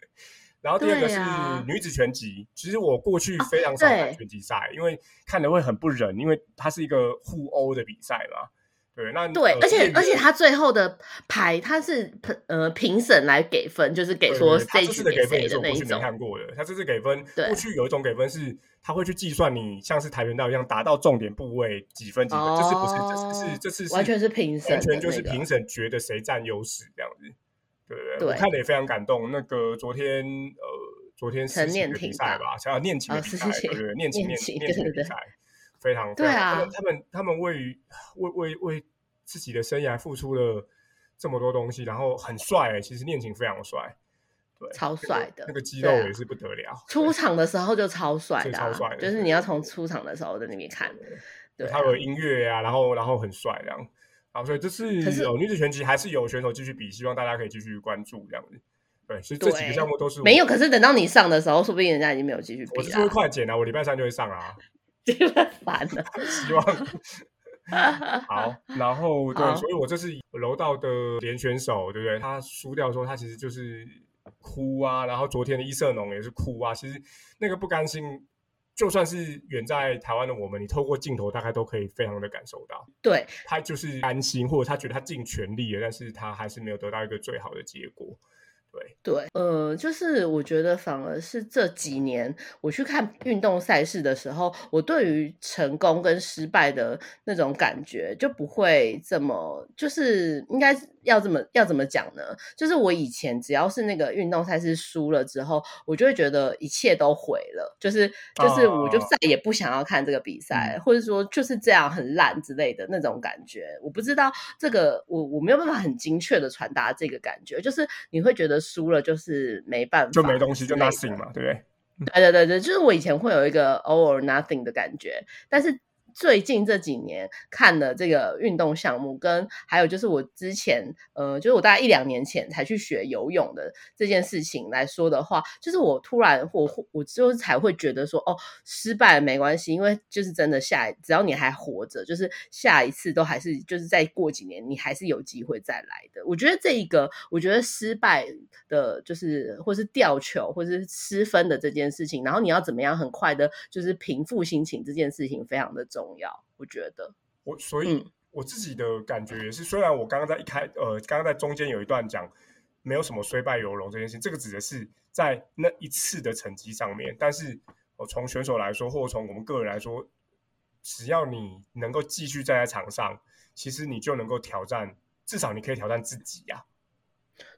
然后第二个是女子拳击，其实我过去非常少看拳击赛，因为看的会很不忍，因为它是一个互殴的比赛嘛。对，那对，而且而且他最后的牌他是呃评审来给分，就是给说这次的给分也是我过去没看过的。他这次给分，过去有一种给分是他会去计算你像是跆拳道一样达到重点部位几分几分，这次不是，这次是这次完全是评审，完全就是评审觉得谁占优势这样子。对对对，我看的也非常感动。那个昨天呃，昨天是念比赛吧，想要念琴的比赛，对对，念琴念念琴比赛。非常对啊，他们他们为于为为为自己的生涯付出了这么多东西，然后很帅，其实恋情非常帅，对，超帅的，那个肌肉也是不得了。出场的时候就超帅的，超帅，就是你要从出场的时候在那边看，对，他有音乐啊，然后然后很帅这样，好，所以这次有女子拳击还是有选手继续比，希望大家可以继续关注这样子。对，所以这几个项目都是没有，可是等到你上的时候，说不定人家已经没有继续比了。我是会快剪啊，我礼拜三就会上啊。烦了，希望 好。然后对，所以我这是柔道的连选手，对不对？他输掉的时候他其实就是哭啊。然后昨天的伊瑟农也是哭啊。其实那个不甘心，就算是远在台湾的我们，你透过镜头大概都可以非常的感受到。对他就是安心，或者他觉得他尽全力了，但是他还是没有得到一个最好的结果。对，呃，就是我觉得反而是这几年我去看运动赛事的时候，我对于成功跟失败的那种感觉就不会这么，就是应该要怎么要怎么讲呢？就是我以前只要是那个运动赛事输了之后，我就会觉得一切都毁了，就是就是我就再也不想要看这个比赛，或者说就是这样很烂之类的那种感觉。我不知道这个我我没有办法很精确的传达这个感觉，就是你会觉得。输了就是没办法，就没东西，就 nothing 嘛，对不对？对对对对，就是我以前会有一个 all or nothing 的感觉，但是。最近这几年看的这个运动项目，跟还有就是我之前，呃，就是我大概一两年前才去学游泳的这件事情来说的话，就是我突然我我就是才会觉得说，哦，失败没关系，因为就是真的下，只要你还活着，就是下一次都还是就是再过几年，你还是有机会再来的。我觉得这一个，我觉得失败的，就是或是掉球或是失分的这件事情，然后你要怎么样很快的，就是平复心情这件事情非常的重。重要，我觉得我所以我自己的感觉也是，虽然我刚刚在一开呃，刚刚在中间有一段讲没有什么虽败犹荣这件事，这个指的是在那一次的成绩上面。但是我从选手来说，或者从我们个人来说，只要你能够继续站在场上，其实你就能够挑战，至少你可以挑战自己呀。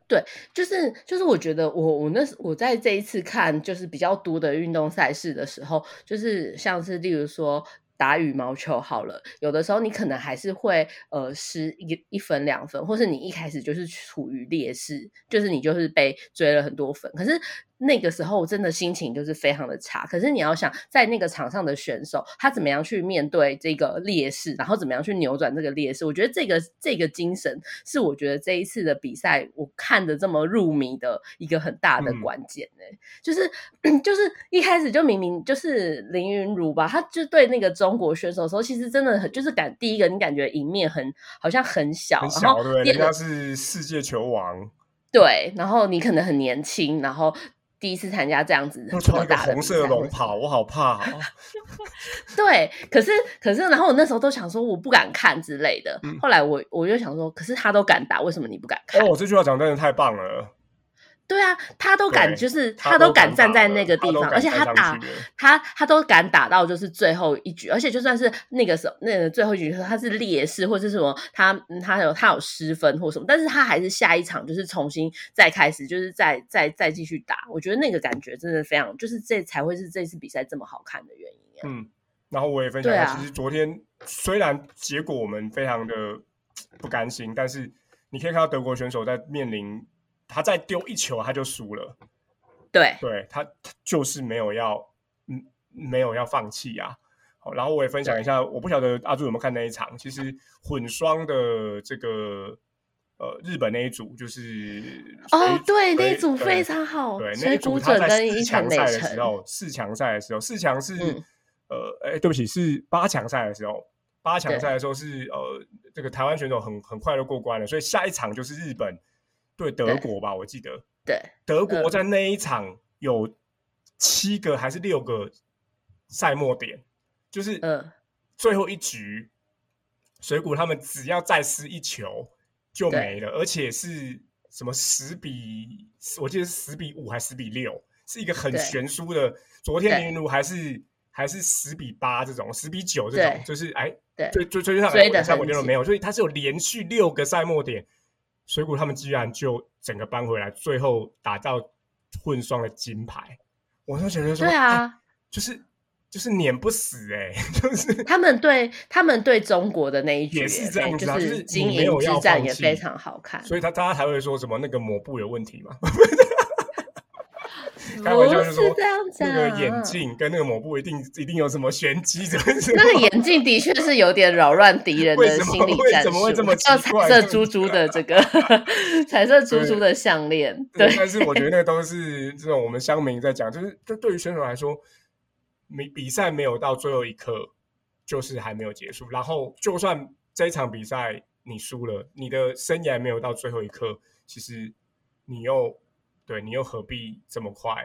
对，就是就是，我觉得我我那我在这一次看就是比较多的运动赛事的时候，就是像是例如说。打羽毛球好了，有的时候你可能还是会呃失一一分两分，或是你一开始就是处于劣势，就是你就是被追了很多分，可是。那个时候真的心情就是非常的差，可是你要想，在那个场上的选手他怎么样去面对这个劣势，然后怎么样去扭转这个劣势，我觉得这个这个精神是我觉得这一次的比赛我看的这么入迷的一个很大的关键呢，就是 就是一开始就明明就是林云如吧，他就对那个中国选手的时候，其实真的很就是感第一个你感觉赢面很好像很小，然后人家是世界球王，对，然后你可能很年轻，然后。第一次参加这样子这么大的红色的龙袍，我好怕。对，可是可是，然后我那时候都想说，我不敢看之类的。后来我我就想说，可是他都敢打，为什么你不敢看？哦，我这句话讲真的太棒了。对啊，他都敢，就是他都敢站在那个地方，而且他打他他都敢打到就是最后一局，而且就算是那个时候那个最后一局他是劣势或者什么，他他有他有失分或什么，但是他还是下一场就是重新再开始，就是再再再继续打。我觉得那个感觉真的非常，就是这才会是这次比赛这么好看的原因。嗯，然后我也分享一下，其实昨天虽然结果我们非常的不甘心，但是你可以看到德国选手在面临。他再丢一球，他就输了。对，对他就是没有要，嗯，没有要放弃啊。好，然后我也分享一下，我不晓得阿朱有没有看那一场。其实混双的这个呃日本那一组就是哦，对，那一组非常好。对，那一组他在四强赛的时候，四强赛的时候，四强是呃，哎，对不起，是八强赛的时候，八强赛的时候是呃，这个台湾选手很很快就过关了，所以下一场就是日本。对德国吧，我记得。对，德国在那一场有七个还是六个赛末点，就是嗯，最后一局水谷他们只要再失一球就没了，而且是什么十比，我记得是十比五还是十比六，是一个很悬殊的。昨天林如还是还是十比八这种，十比九这种，就是哎，追追追上来赛末点都没有，所以他是有连续六个赛末点。水谷他们居然就整个搬回来，最后打造混双的金牌，我就觉得说，对啊，就是就是碾不死哎，就是 他们对他们对中国的那一局也是这样子，就是经营之战也非常好看，所以他大家才会说什么那个抹布有问题嘛。开玩笑就说那个眼镜跟那个抹布一定一定有什么玄机，那个眼镜的确是有点扰乱敌人的心理战术。怎么会这么叫彩色珠珠 的这个彩色珠珠的项链？对，但是我觉得那都是这种我们乡民在讲，就是这对于选手来说，没比赛没有到最后一刻，就是还没有结束。然后就算这一场比赛你输了，你的生涯没有到最后一刻，其实你又。对你又何必这么快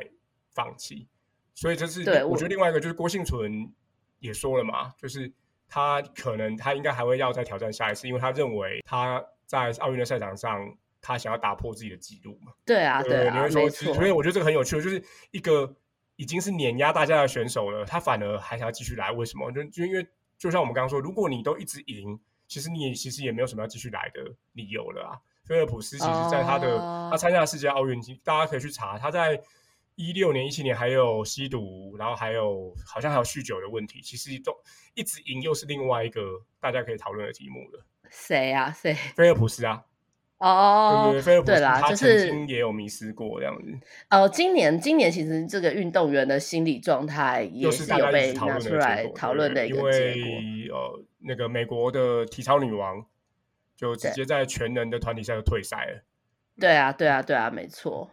放弃？所以这是我觉得另外一个就是郭幸存也说了嘛，就是他可能他应该还会要再挑战下一次，因为他认为他在奥运的赛场上他想要打破自己的记录嘛。对啊，对啊，没错。所以我觉得这个很有趣，就是一个已经是碾压大家的选手了，他反而还想要继续来，为什么？就就因为就像我们刚刚说，如果你都一直赢，其实你也其实也没有什么要继续来的理由了啊。菲尔普斯其实在他的他参加世界奥运，大家可以去查，他在一六年、一七年还有吸毒，然后还有好像还有酗酒的问题，其实都一直赢，又是另外一个大家可以讨论的题目了。谁啊？谁？菲尔普斯啊？哦，对对，菲尔普斯他曾经也有迷失过这样子。哦，今年今年其实这个运动员的心理状态也是有被拿出来讨论的一个结果。呃，那个美国的体操女王。就直接在全能的团体赛就退赛了。对啊，对啊，对啊，没错。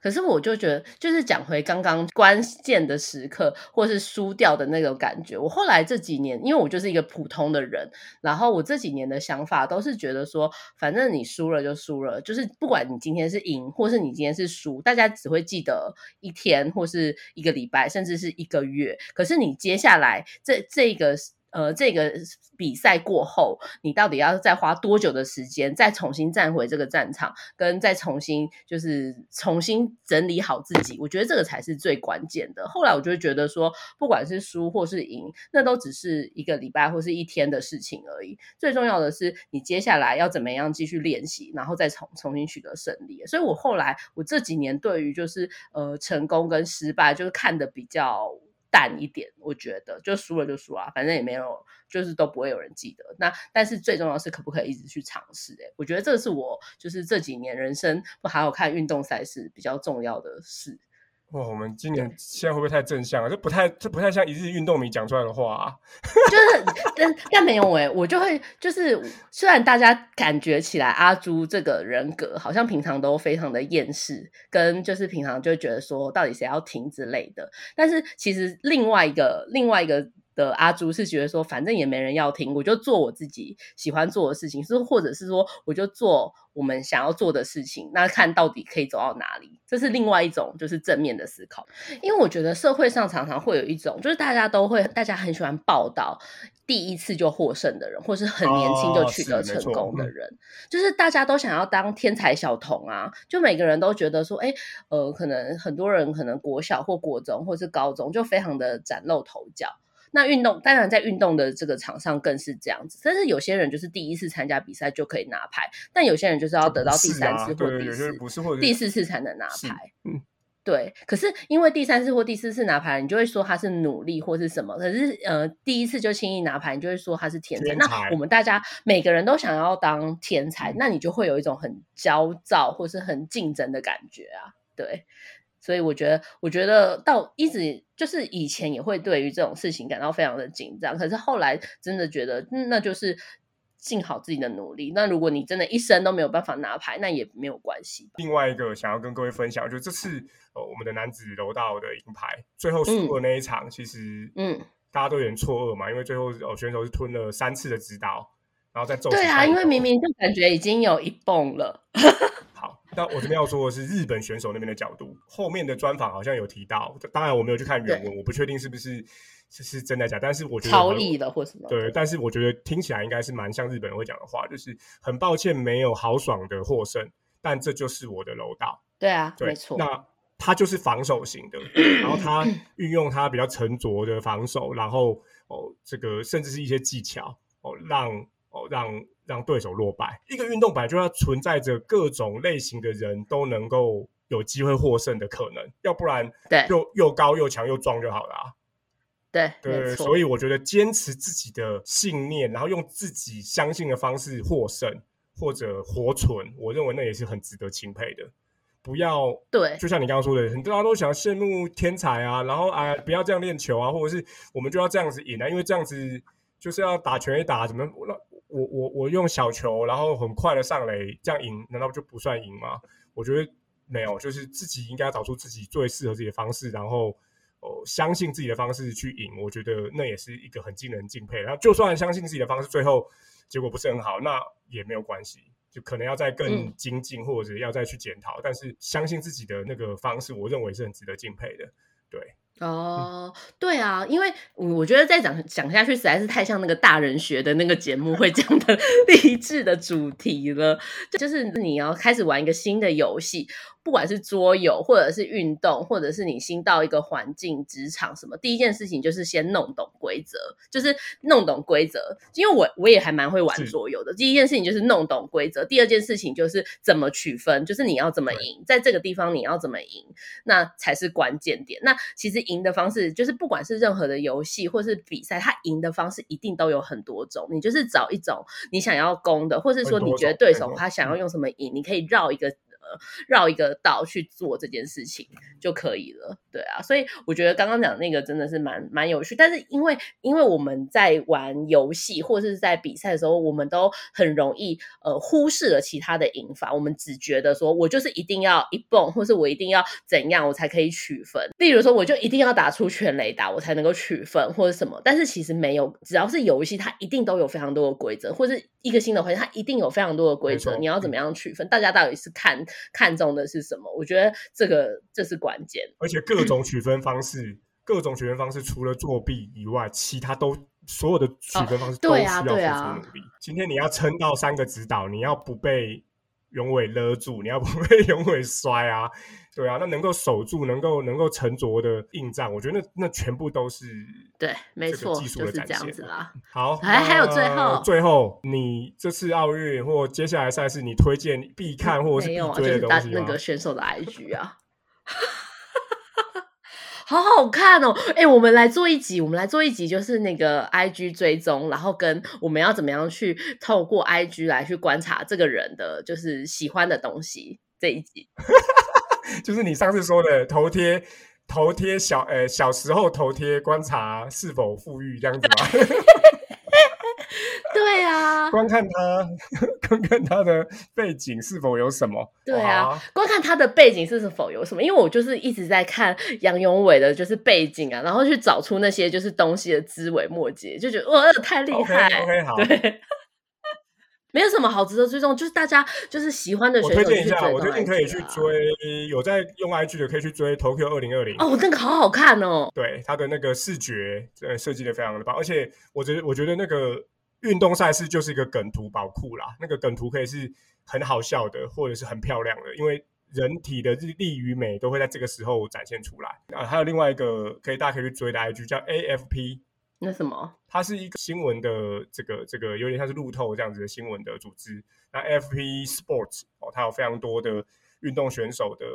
可是我就觉得，就是讲回刚刚关键的时刻，或是输掉的那种感觉。我后来这几年，因为我就是一个普通的人，然后我这几年的想法都是觉得说，反正你输了就输了，就是不管你今天是赢，或是你今天是输，大家只会记得一天，或是一个礼拜，甚至是一个月。可是你接下来这这个。呃，这个比赛过后，你到底要再花多久的时间，再重新站回这个战场，跟再重新就是重新整理好自己？我觉得这个才是最关键的。后来我就觉得说，不管是输或是赢，那都只是一个礼拜或是一天的事情而已。最重要的是，你接下来要怎么样继续练习，然后再重重新取得胜利。所以我后来我这几年对于就是呃成功跟失败，就是看的比较。淡一点。我觉得就输了就输啊，反正也没有，就是都不会有人记得。那但是最重要是可不可以一直去尝试？哎，我觉得这是我就是这几年人生不还有看运动赛事比较重要的事。哇，我们今年现在会不会太正向了？这不太，这不太像一日运动迷讲出来的话。就是，但但没有哎，我就会就是，虽然大家感觉起来阿朱这个人格好像平常都非常的厌世，跟就是平常就觉得说到底谁要停之类的，但是其实另外一个另外一个。的阿朱是觉得说，反正也没人要听，我就做我自己喜欢做的事情，是或者是说，我就做我们想要做的事情，那看到底可以走到哪里，这是另外一种就是正面的思考。因为我觉得社会上常常会有一种，就是大家都会，大家很喜欢报道第一次就获胜的人，或是很年轻就取得成功的人，就是大家都想要当天才小童啊，就每个人都觉得说，哎，呃，可能很多人可能国小或国中或是高中就非常的崭露头角。那运动当然在运动的这个场上更是这样子，但是有些人就是第一次参加比赛就可以拿牌，但有些人就是要得到第三次或第四，不是或第四次才能拿牌。嗯，对。可是因为第三次或第四次拿牌，你就会说他是努力或是什么。可是呃，第一次就轻易拿牌，你就会说他是天才。那我们大家每个人都想要当天才，那你就会有一种很焦躁或是很竞争的感觉啊，对。所以我觉得，我觉得到一直就是以前也会对于这种事情感到非常的紧张，可是后来真的觉得，那就是尽好自己的努力。那如果你真的一生都没有办法拿牌，那也没有关系。另外一个想要跟各位分享，就这次呃我们的男子柔道的银牌最后输的那一场，其实嗯大家都有点错愕嘛，因为最后哦选手是吞了三次的指导，然后再对啊，因为明明就感觉已经有一蹦了。好，那我这边要说的是日本选手那边的角度。后面的专访好像有提到，当然我没有去看原文，我不确定是不是是是真的假。但是我觉得超意的或什么对，但是我觉得听起来应该是蛮像日本人会讲的话，就是很抱歉没有豪爽的获胜，但这就是我的楼道。对啊，没错。那他就是防守型的，然后他 运用他比较沉着的防守，然后哦，这个甚至是一些技巧哦，让哦让。让对手落败。一个运动本来就要存在着各种类型的人都能够有机会获胜的可能，要不然对又又高又强又壮就好了啊。对对，所以我觉得坚持自己的信念，然后用自己相信的方式获胜或者活存，我认为那也是很值得钦佩的。不要对，就像你刚刚说的，很多人都想羡慕天才啊，然后啊不要这样练球啊，或者是我们就要这样子赢啊，因为这样子就是要打拳一打怎么那。我我我用小球，然后很快的上垒，这样赢难道就不算赢吗？我觉得没有，就是自己应该找出自己最适合自己的方式，然后哦相信自己的方式去赢。我觉得那也是一个很惊人敬佩。然后就算相信自己的方式，最后结果不是很好，那也没有关系，就可能要再更精进，或者要再去检讨。但是相信自己的那个方式，我认为是很值得敬佩的。对。哦，对啊，因为我觉得再讲讲下去实在是太像那个大人学的那个节目会讲的 励志的主题了，就是你要开始玩一个新的游戏。不管是桌游，或者是运动，或者是你新到一个环境、职场什么，第一件事情就是先弄懂规则，就是弄懂规则。因为我我也还蛮会玩桌游的。第一件事情就是弄懂规则，第二件事情就是怎么取分，就是你要怎么赢，在这个地方你要怎么赢，那才是关键点。那其实赢的方式，就是不管是任何的游戏或是比赛，它赢的方式一定都有很多种。你就是找一种你想要攻的，或是说你觉得对手他想要用什么赢，你可以绕一个。绕一个道去做这件事情就可以了，对啊，所以我觉得刚刚讲那个真的是蛮蛮有趣，但是因为因为我们在玩游戏或者是在比赛的时候，我们都很容易呃忽视了其他的赢法，我们只觉得说我就是一定要一蹦，或是我一定要怎样我才可以取分，例如说我就一定要打出全雷达我才能够取分或者什么，但是其实没有，只要是游戏它一定都有非常多的规则，或是一个新的环境它一定有非常多的规则，你要怎么样取分，大家到底是看。看重的是什么？我觉得这个这是关键。而且各种取分方式，各种取分方式除了作弊以外，其他都所有的取分方式都需要付出努力。今天你要撑到三个指导，你要不被。永伟勒住，你要不被 永伟摔啊？对啊，那能够守住，能够能够沉着的硬仗，我觉得那那全部都是对，没错，就是这样子啦。好，还还有最后，最后你这次奥运或接下来赛事，你推荐必看或者是必追的东西那个选手的 IG 啊。好好看哦！哎，我们来做一集，我们来做一集，就是那个 I G 追踪，然后跟我们要怎么样去透过 I G 来去观察这个人的，就是喜欢的东西这一集。就是你上次说的头贴，头贴小呃小时候头贴观察是否富裕这样子吗？对啊，观看他，观看他的背景是否有什么？对啊，观看他的背景是否有什么？因为我就是一直在看杨永伟的，就是背景啊，然后去找出那些就是东西的枝微末节，就觉得哇，太厉害！OK，好，对，没有什么好值得追踪，就是大家就是喜欢的选手，推荐一下，我最近可以去追，有在用 IG 的可以去追 Tokyo 二零二零哦，那个好好看哦，对，他的那个视觉呃设计的非常的棒，而且我觉得我觉得那个。运动赛事就是一个梗图宝库啦，那个梗图可以是很好笑的，或者是很漂亮的，因为人体的日力与美都会在这个时候展现出来啊。还有另外一个可以大家可以去追的 IG 叫 AFP，那什么？它是一个新闻的这个这个有点像是路透这样子的新闻的组织。那 AFP Sports 哦，它有非常多的运动选手的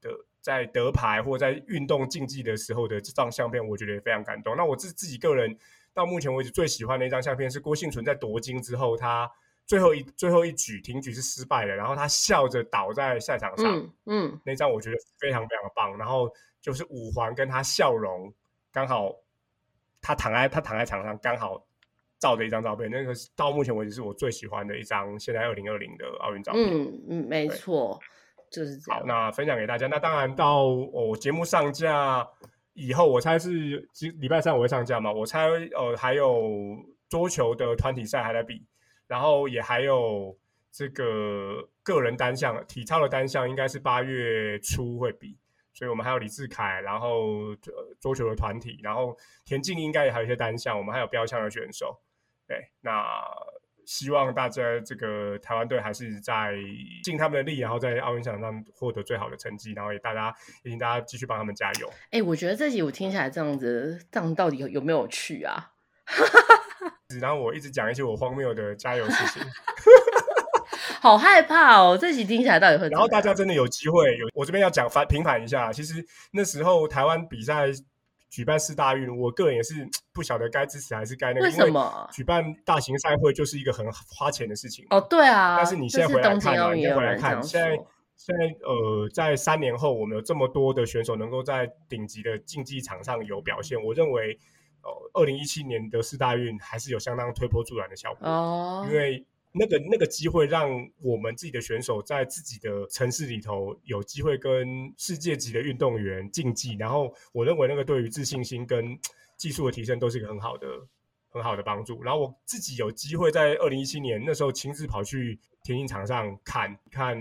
的在得牌或在运动竞技的时候的这张相片，我觉得也非常感动。那我自自己个人。到目前为止最喜欢的一张相片是郭幸存在夺金之后，他最后一最后一举挺举是失败的，然后他笑着倒在赛场上，嗯，那张我觉得非常非常的棒。然后就是五环跟他笑容刚好，他躺在他躺在场上刚好照的一张照片，那个到目前为止是我最喜欢的一张现在二零二零的奥运照片。嗯嗯，没错，就是这样。好，那分享给大家。那当然到我节目上架。以后我猜是今礼拜三我会上架嘛？我猜呃还有桌球的团体赛还在比，然后也还有这个个人单项体操的单项应该是八月初会比，所以我们还有李志凯，然后桌球的团体，然后田径应该也还有一些单项，我们还有标枪的选手，对，那。希望大家这个台湾队还是在尽他们的力，然后在奥运场上获得最好的成绩，然后也大家也请大家继续帮他们加油。哎，我觉得这集我听起来这样子，这样到底有有没有趣啊？然后我一直讲一些我荒谬的加油事情，好害怕哦！这集听起来到底会……然后大家真的有机会有，我这边要讲反平反一下，其实那时候台湾比赛。举办四大运，我个人也是不晓得该支持还是该那个。为什么？举办大型赛会就是一个很花钱的事情。哦，对啊。但是你现在回来看啊，你回来看，现在现在呃，在三年后，我们有这么多的选手能够在顶级的竞技场上有表现，我认为，呃，二零一七年的四大运还是有相当推波助澜的效果。哦。因为。那个那个机会，让我们自己的选手在自己的城市里头有机会跟世界级的运动员竞技，然后我认为那个对于自信心跟技术的提升都是一个很好的很好的帮助。然后我自己有机会在二零一七年那时候亲自跑去田径场上看看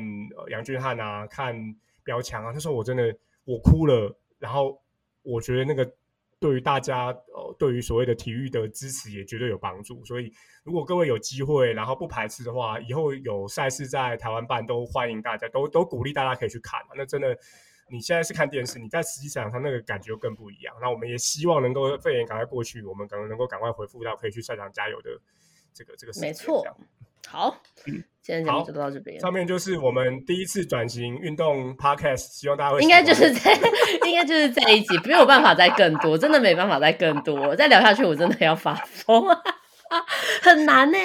杨俊翰啊，看标强啊，那时候我真的我哭了，然后我觉得那个。对于大家，呃，对于所谓的体育的支持也绝对有帮助。所以，如果各位有机会，然后不排斥的话，以后有赛事在台湾办，都欢迎大家，都都鼓励大家可以去看。那真的，你现在是看电视，你在实际场上那个感觉更不一样。那我们也希望能够肺炎赶快过去，我们可能能够赶快恢复到可以去赛场加油的这个这个时间。没错，好。今天节目就到这边。上面就是我们第一次转型运动 podcast，希望大家会应该就是在 应该就是在一起，没有办法再更多，真的没办法再更多。再聊下去，我真的要发疯，很难呢。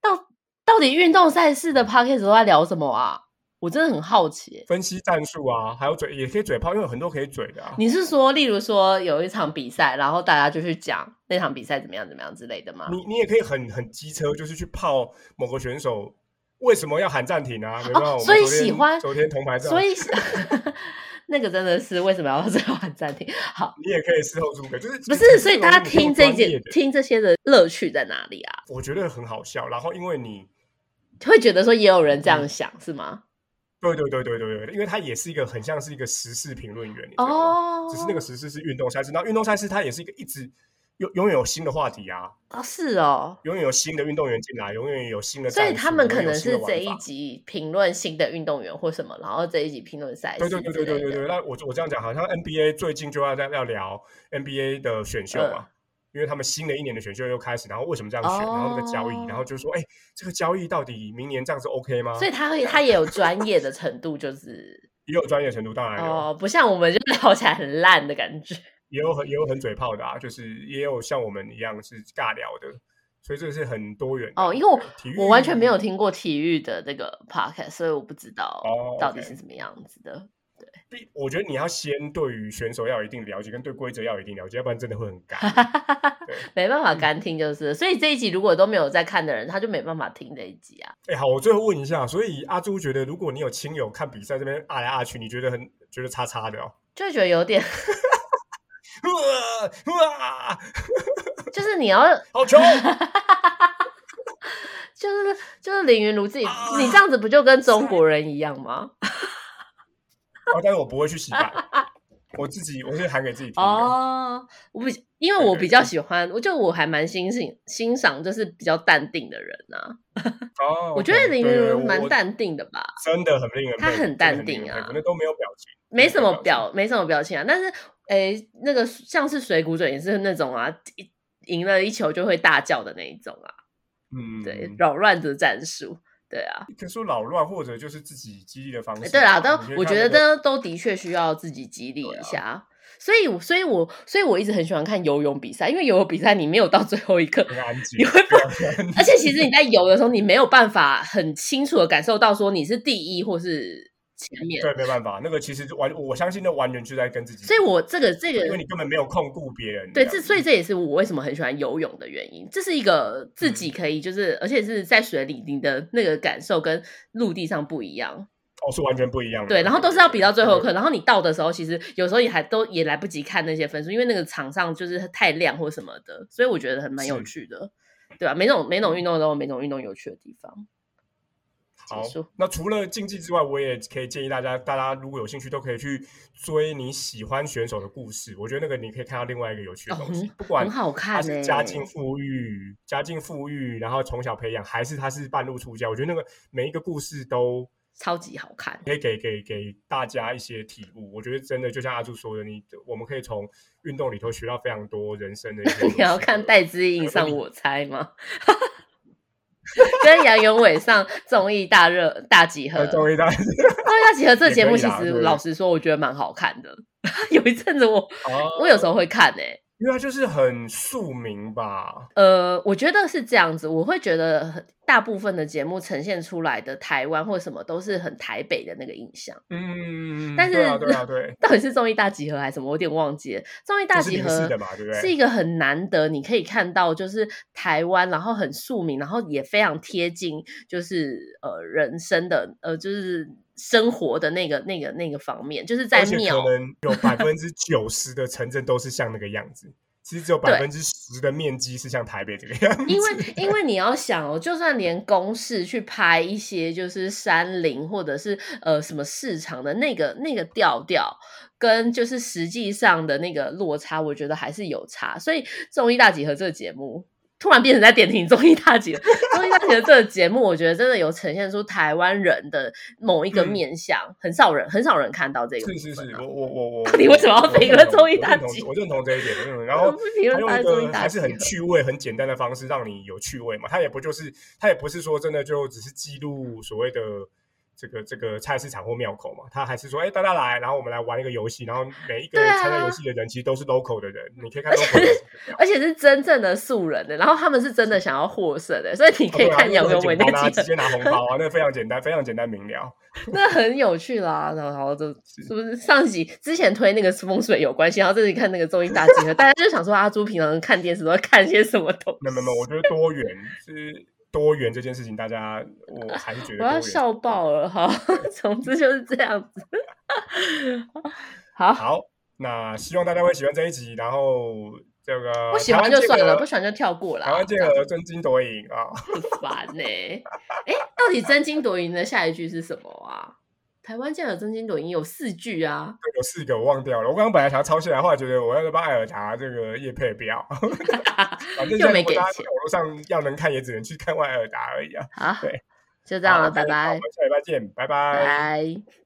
到到底运动赛事的 podcast 都在聊什么啊？我真的很好奇，分析战术啊，还有嘴也可以嘴炮，因为有很多可以嘴的啊。你是说，例如说有一场比赛，然后大家就去讲那场比赛怎么样怎么样之类的吗？你你也可以很很机车，就是去泡某个选手为什么要喊暂停啊？哦，所以喜欢昨天铜牌，所 以那个真的是为什么要最后喊暂停？好，你也可以事后诸葛，就是不是？所以大家听这些听这些的乐趣在哪里啊？我觉得很好笑，然后因为你会觉得说也有人这样想，是吗？对对对对对对，因为他也是一个很像是一个时事评论员哦，只是那个时事是运动赛事，那运动赛事它也是一个一直永永远有新的话题啊啊是哦，永远有新的运动员进来，永远有新的，所以他们可能是这一集评论新的运动员或什么，然后这一集评论赛事。对对对对对对对，那我我这样讲，好像 NBA 最近就要在要聊 NBA 的选秀嘛。因为他们新的一年的选秀又开始，然后为什么这样选，然后那个交易，然后就说，哎，这个交易到底明年这样子 OK 吗？所以他会他也有专业的程度，就是也有专业程度，当然有，不像我们就聊起来很烂的感觉。也有很也有很嘴炮的啊，就是也有像我们一样是尬聊的，所以这个是很多元哦。因为我我完全没有听过体育的这个 podcast，所以我不知道到底是什么样子的。对，我觉得你要先对于选手要有一定了解，跟对规则要有一定了解，要不然真的会很干。没办法干听就是，所以这一集如果都没有在看的人，他就没办法听这一集啊。哎，好，我最后问一下，所以阿朱觉得，如果你有亲友看比赛这边啊来啊去，你觉得很觉得差差的哦？就觉得有点。哇！就是你要好穷，就是就是凌云如自己，你这样子不就跟中国人一样吗？哦，但是我不会去洗白，我自己我是喊给自己 听哦。我不因为我比较喜欢，我就我还蛮欣赏欣赏，就是比较淡定的人呐。哦，我觉得凌云如蛮淡定的吧，真的很令人他很淡定啊，可能都没有表情，没什么表，没什么表情啊，但是。诶，那个像是水谷准也是那种啊，赢了一球就会大叫的那一种啊。嗯，对，扰乱的战术，对啊。可说扰乱或者就是自己激励的方式。对啊，都我觉得都都的确需要自己激励一下。所以，所以我所以我一直很喜欢看游泳比赛，因为游泳比赛你没有到最后一刻，你会不，而且其实你在游的时候，你没有办法很清楚的感受到说你是第一或是。前面对没办法，那个其实完，我相信那完全就在跟自己。所以，我这个这个，因为你根本没有控顾别人。对，这所以这也是我为什么很喜欢游泳的原因。这是一个自己可以，就是而且是在水里，你的那个感受跟陆地上不一样。哦，是完全不一样的。对，然后都是要比到最后一刻，然后你到的时候，其实有时候也还都也来不及看那些分数，因为那个场上就是太亮或什么的，所以我觉得很蛮有趣的，对吧？每种每种运动都有每种运动有趣的地方。好，那除了竞技之外，我也可以建议大家，大家如果有兴趣，都可以去追你喜欢选手的故事。我觉得那个你可以看到另外一个有趣的东西，不管很好看，他是家境富裕，家境富裕，然后从小培养，还是他是半路出家，我觉得那个每一个故事都超级好看，可以给给给大家一些体悟。我觉得真的就像阿柱说的，你我们可以从运动里头学到非常多人生的一些。你要看戴资颖上我猜吗？跟杨永伟上综艺大热大集合，综艺大 综艺大集合这节目其实老实说，我觉得蛮好看的。有一阵子我我有时候会看诶。因为它就是很庶民吧？呃，我觉得是这样子。我会觉得大部分的节目呈现出来的台湾或什么都是很台北的那个印象。嗯，但是对啊，对啊，对，到底是综艺大集合还是什么？我有点忘记了。综艺大集合是一个很难得，你可以看到就是台湾，然后很庶民，然后也非常贴近，就是呃人生的呃就是。生活的那个、那个、那个方面，就是在庙，可能 有百分之九十的城镇都是像那个样子，其实只有百分之十的面积是像台北这个样子。因为，因为你要想哦，就算连公式去拍一些就是山林或者是呃什么市场的那个那个调调，跟就是实际上的那个落差，我觉得还是有差。所以综艺大集合这个节目。突然变成在点评综艺大姐，综艺大姐的这个节目，我觉得真的有呈现出台湾人的某一个面相，很少人很少人看到这个。是是是，我我我我，到底为什么要评论综艺大姐？我认同这一点，然后他用一个还是很趣味、很简单的方式让你有趣味嘛。他也不就是他也不是说真的就只是记录所谓的。这个这个菜市场或庙口嘛，他还是说，哎，大家来，然后我们来玩一个游戏，然后每一个参加游戏的人其实都是 local 的人，你可以看，而且是真正的素人的，然后他们是真的想要获胜的，所以你可以看杨永伟那集，直接拿红包啊，那非常简单，非常简单明了，那很有趣啦。然后就是不是上集之前推那个风水有关系，然后这里看那个综艺大集合，大家就想说阿朱平常看电视都在看些什么东西？没有没有，我觉得多元是。多元这件事情，大家我还是觉得我要笑爆了哈。总之就是这样子。好，好，那希望大家会喜欢这一集。然后这个不喜欢就算了，不喜欢就跳过了。台湾健儿争金夺银啊，很 烦呢。哎，到底争金夺银的下一句是什么啊？台湾健儿真金朵银有四句啊，有四个我忘掉了。我刚刚本来想要抄下来，后来觉得我要帮艾尔达这个叶配不要，反正没给钱。网络上要能看，也只能去看艾尔达而已啊。好，对，就这样了，拜拜。我们下礼拜见，拜拜。拜。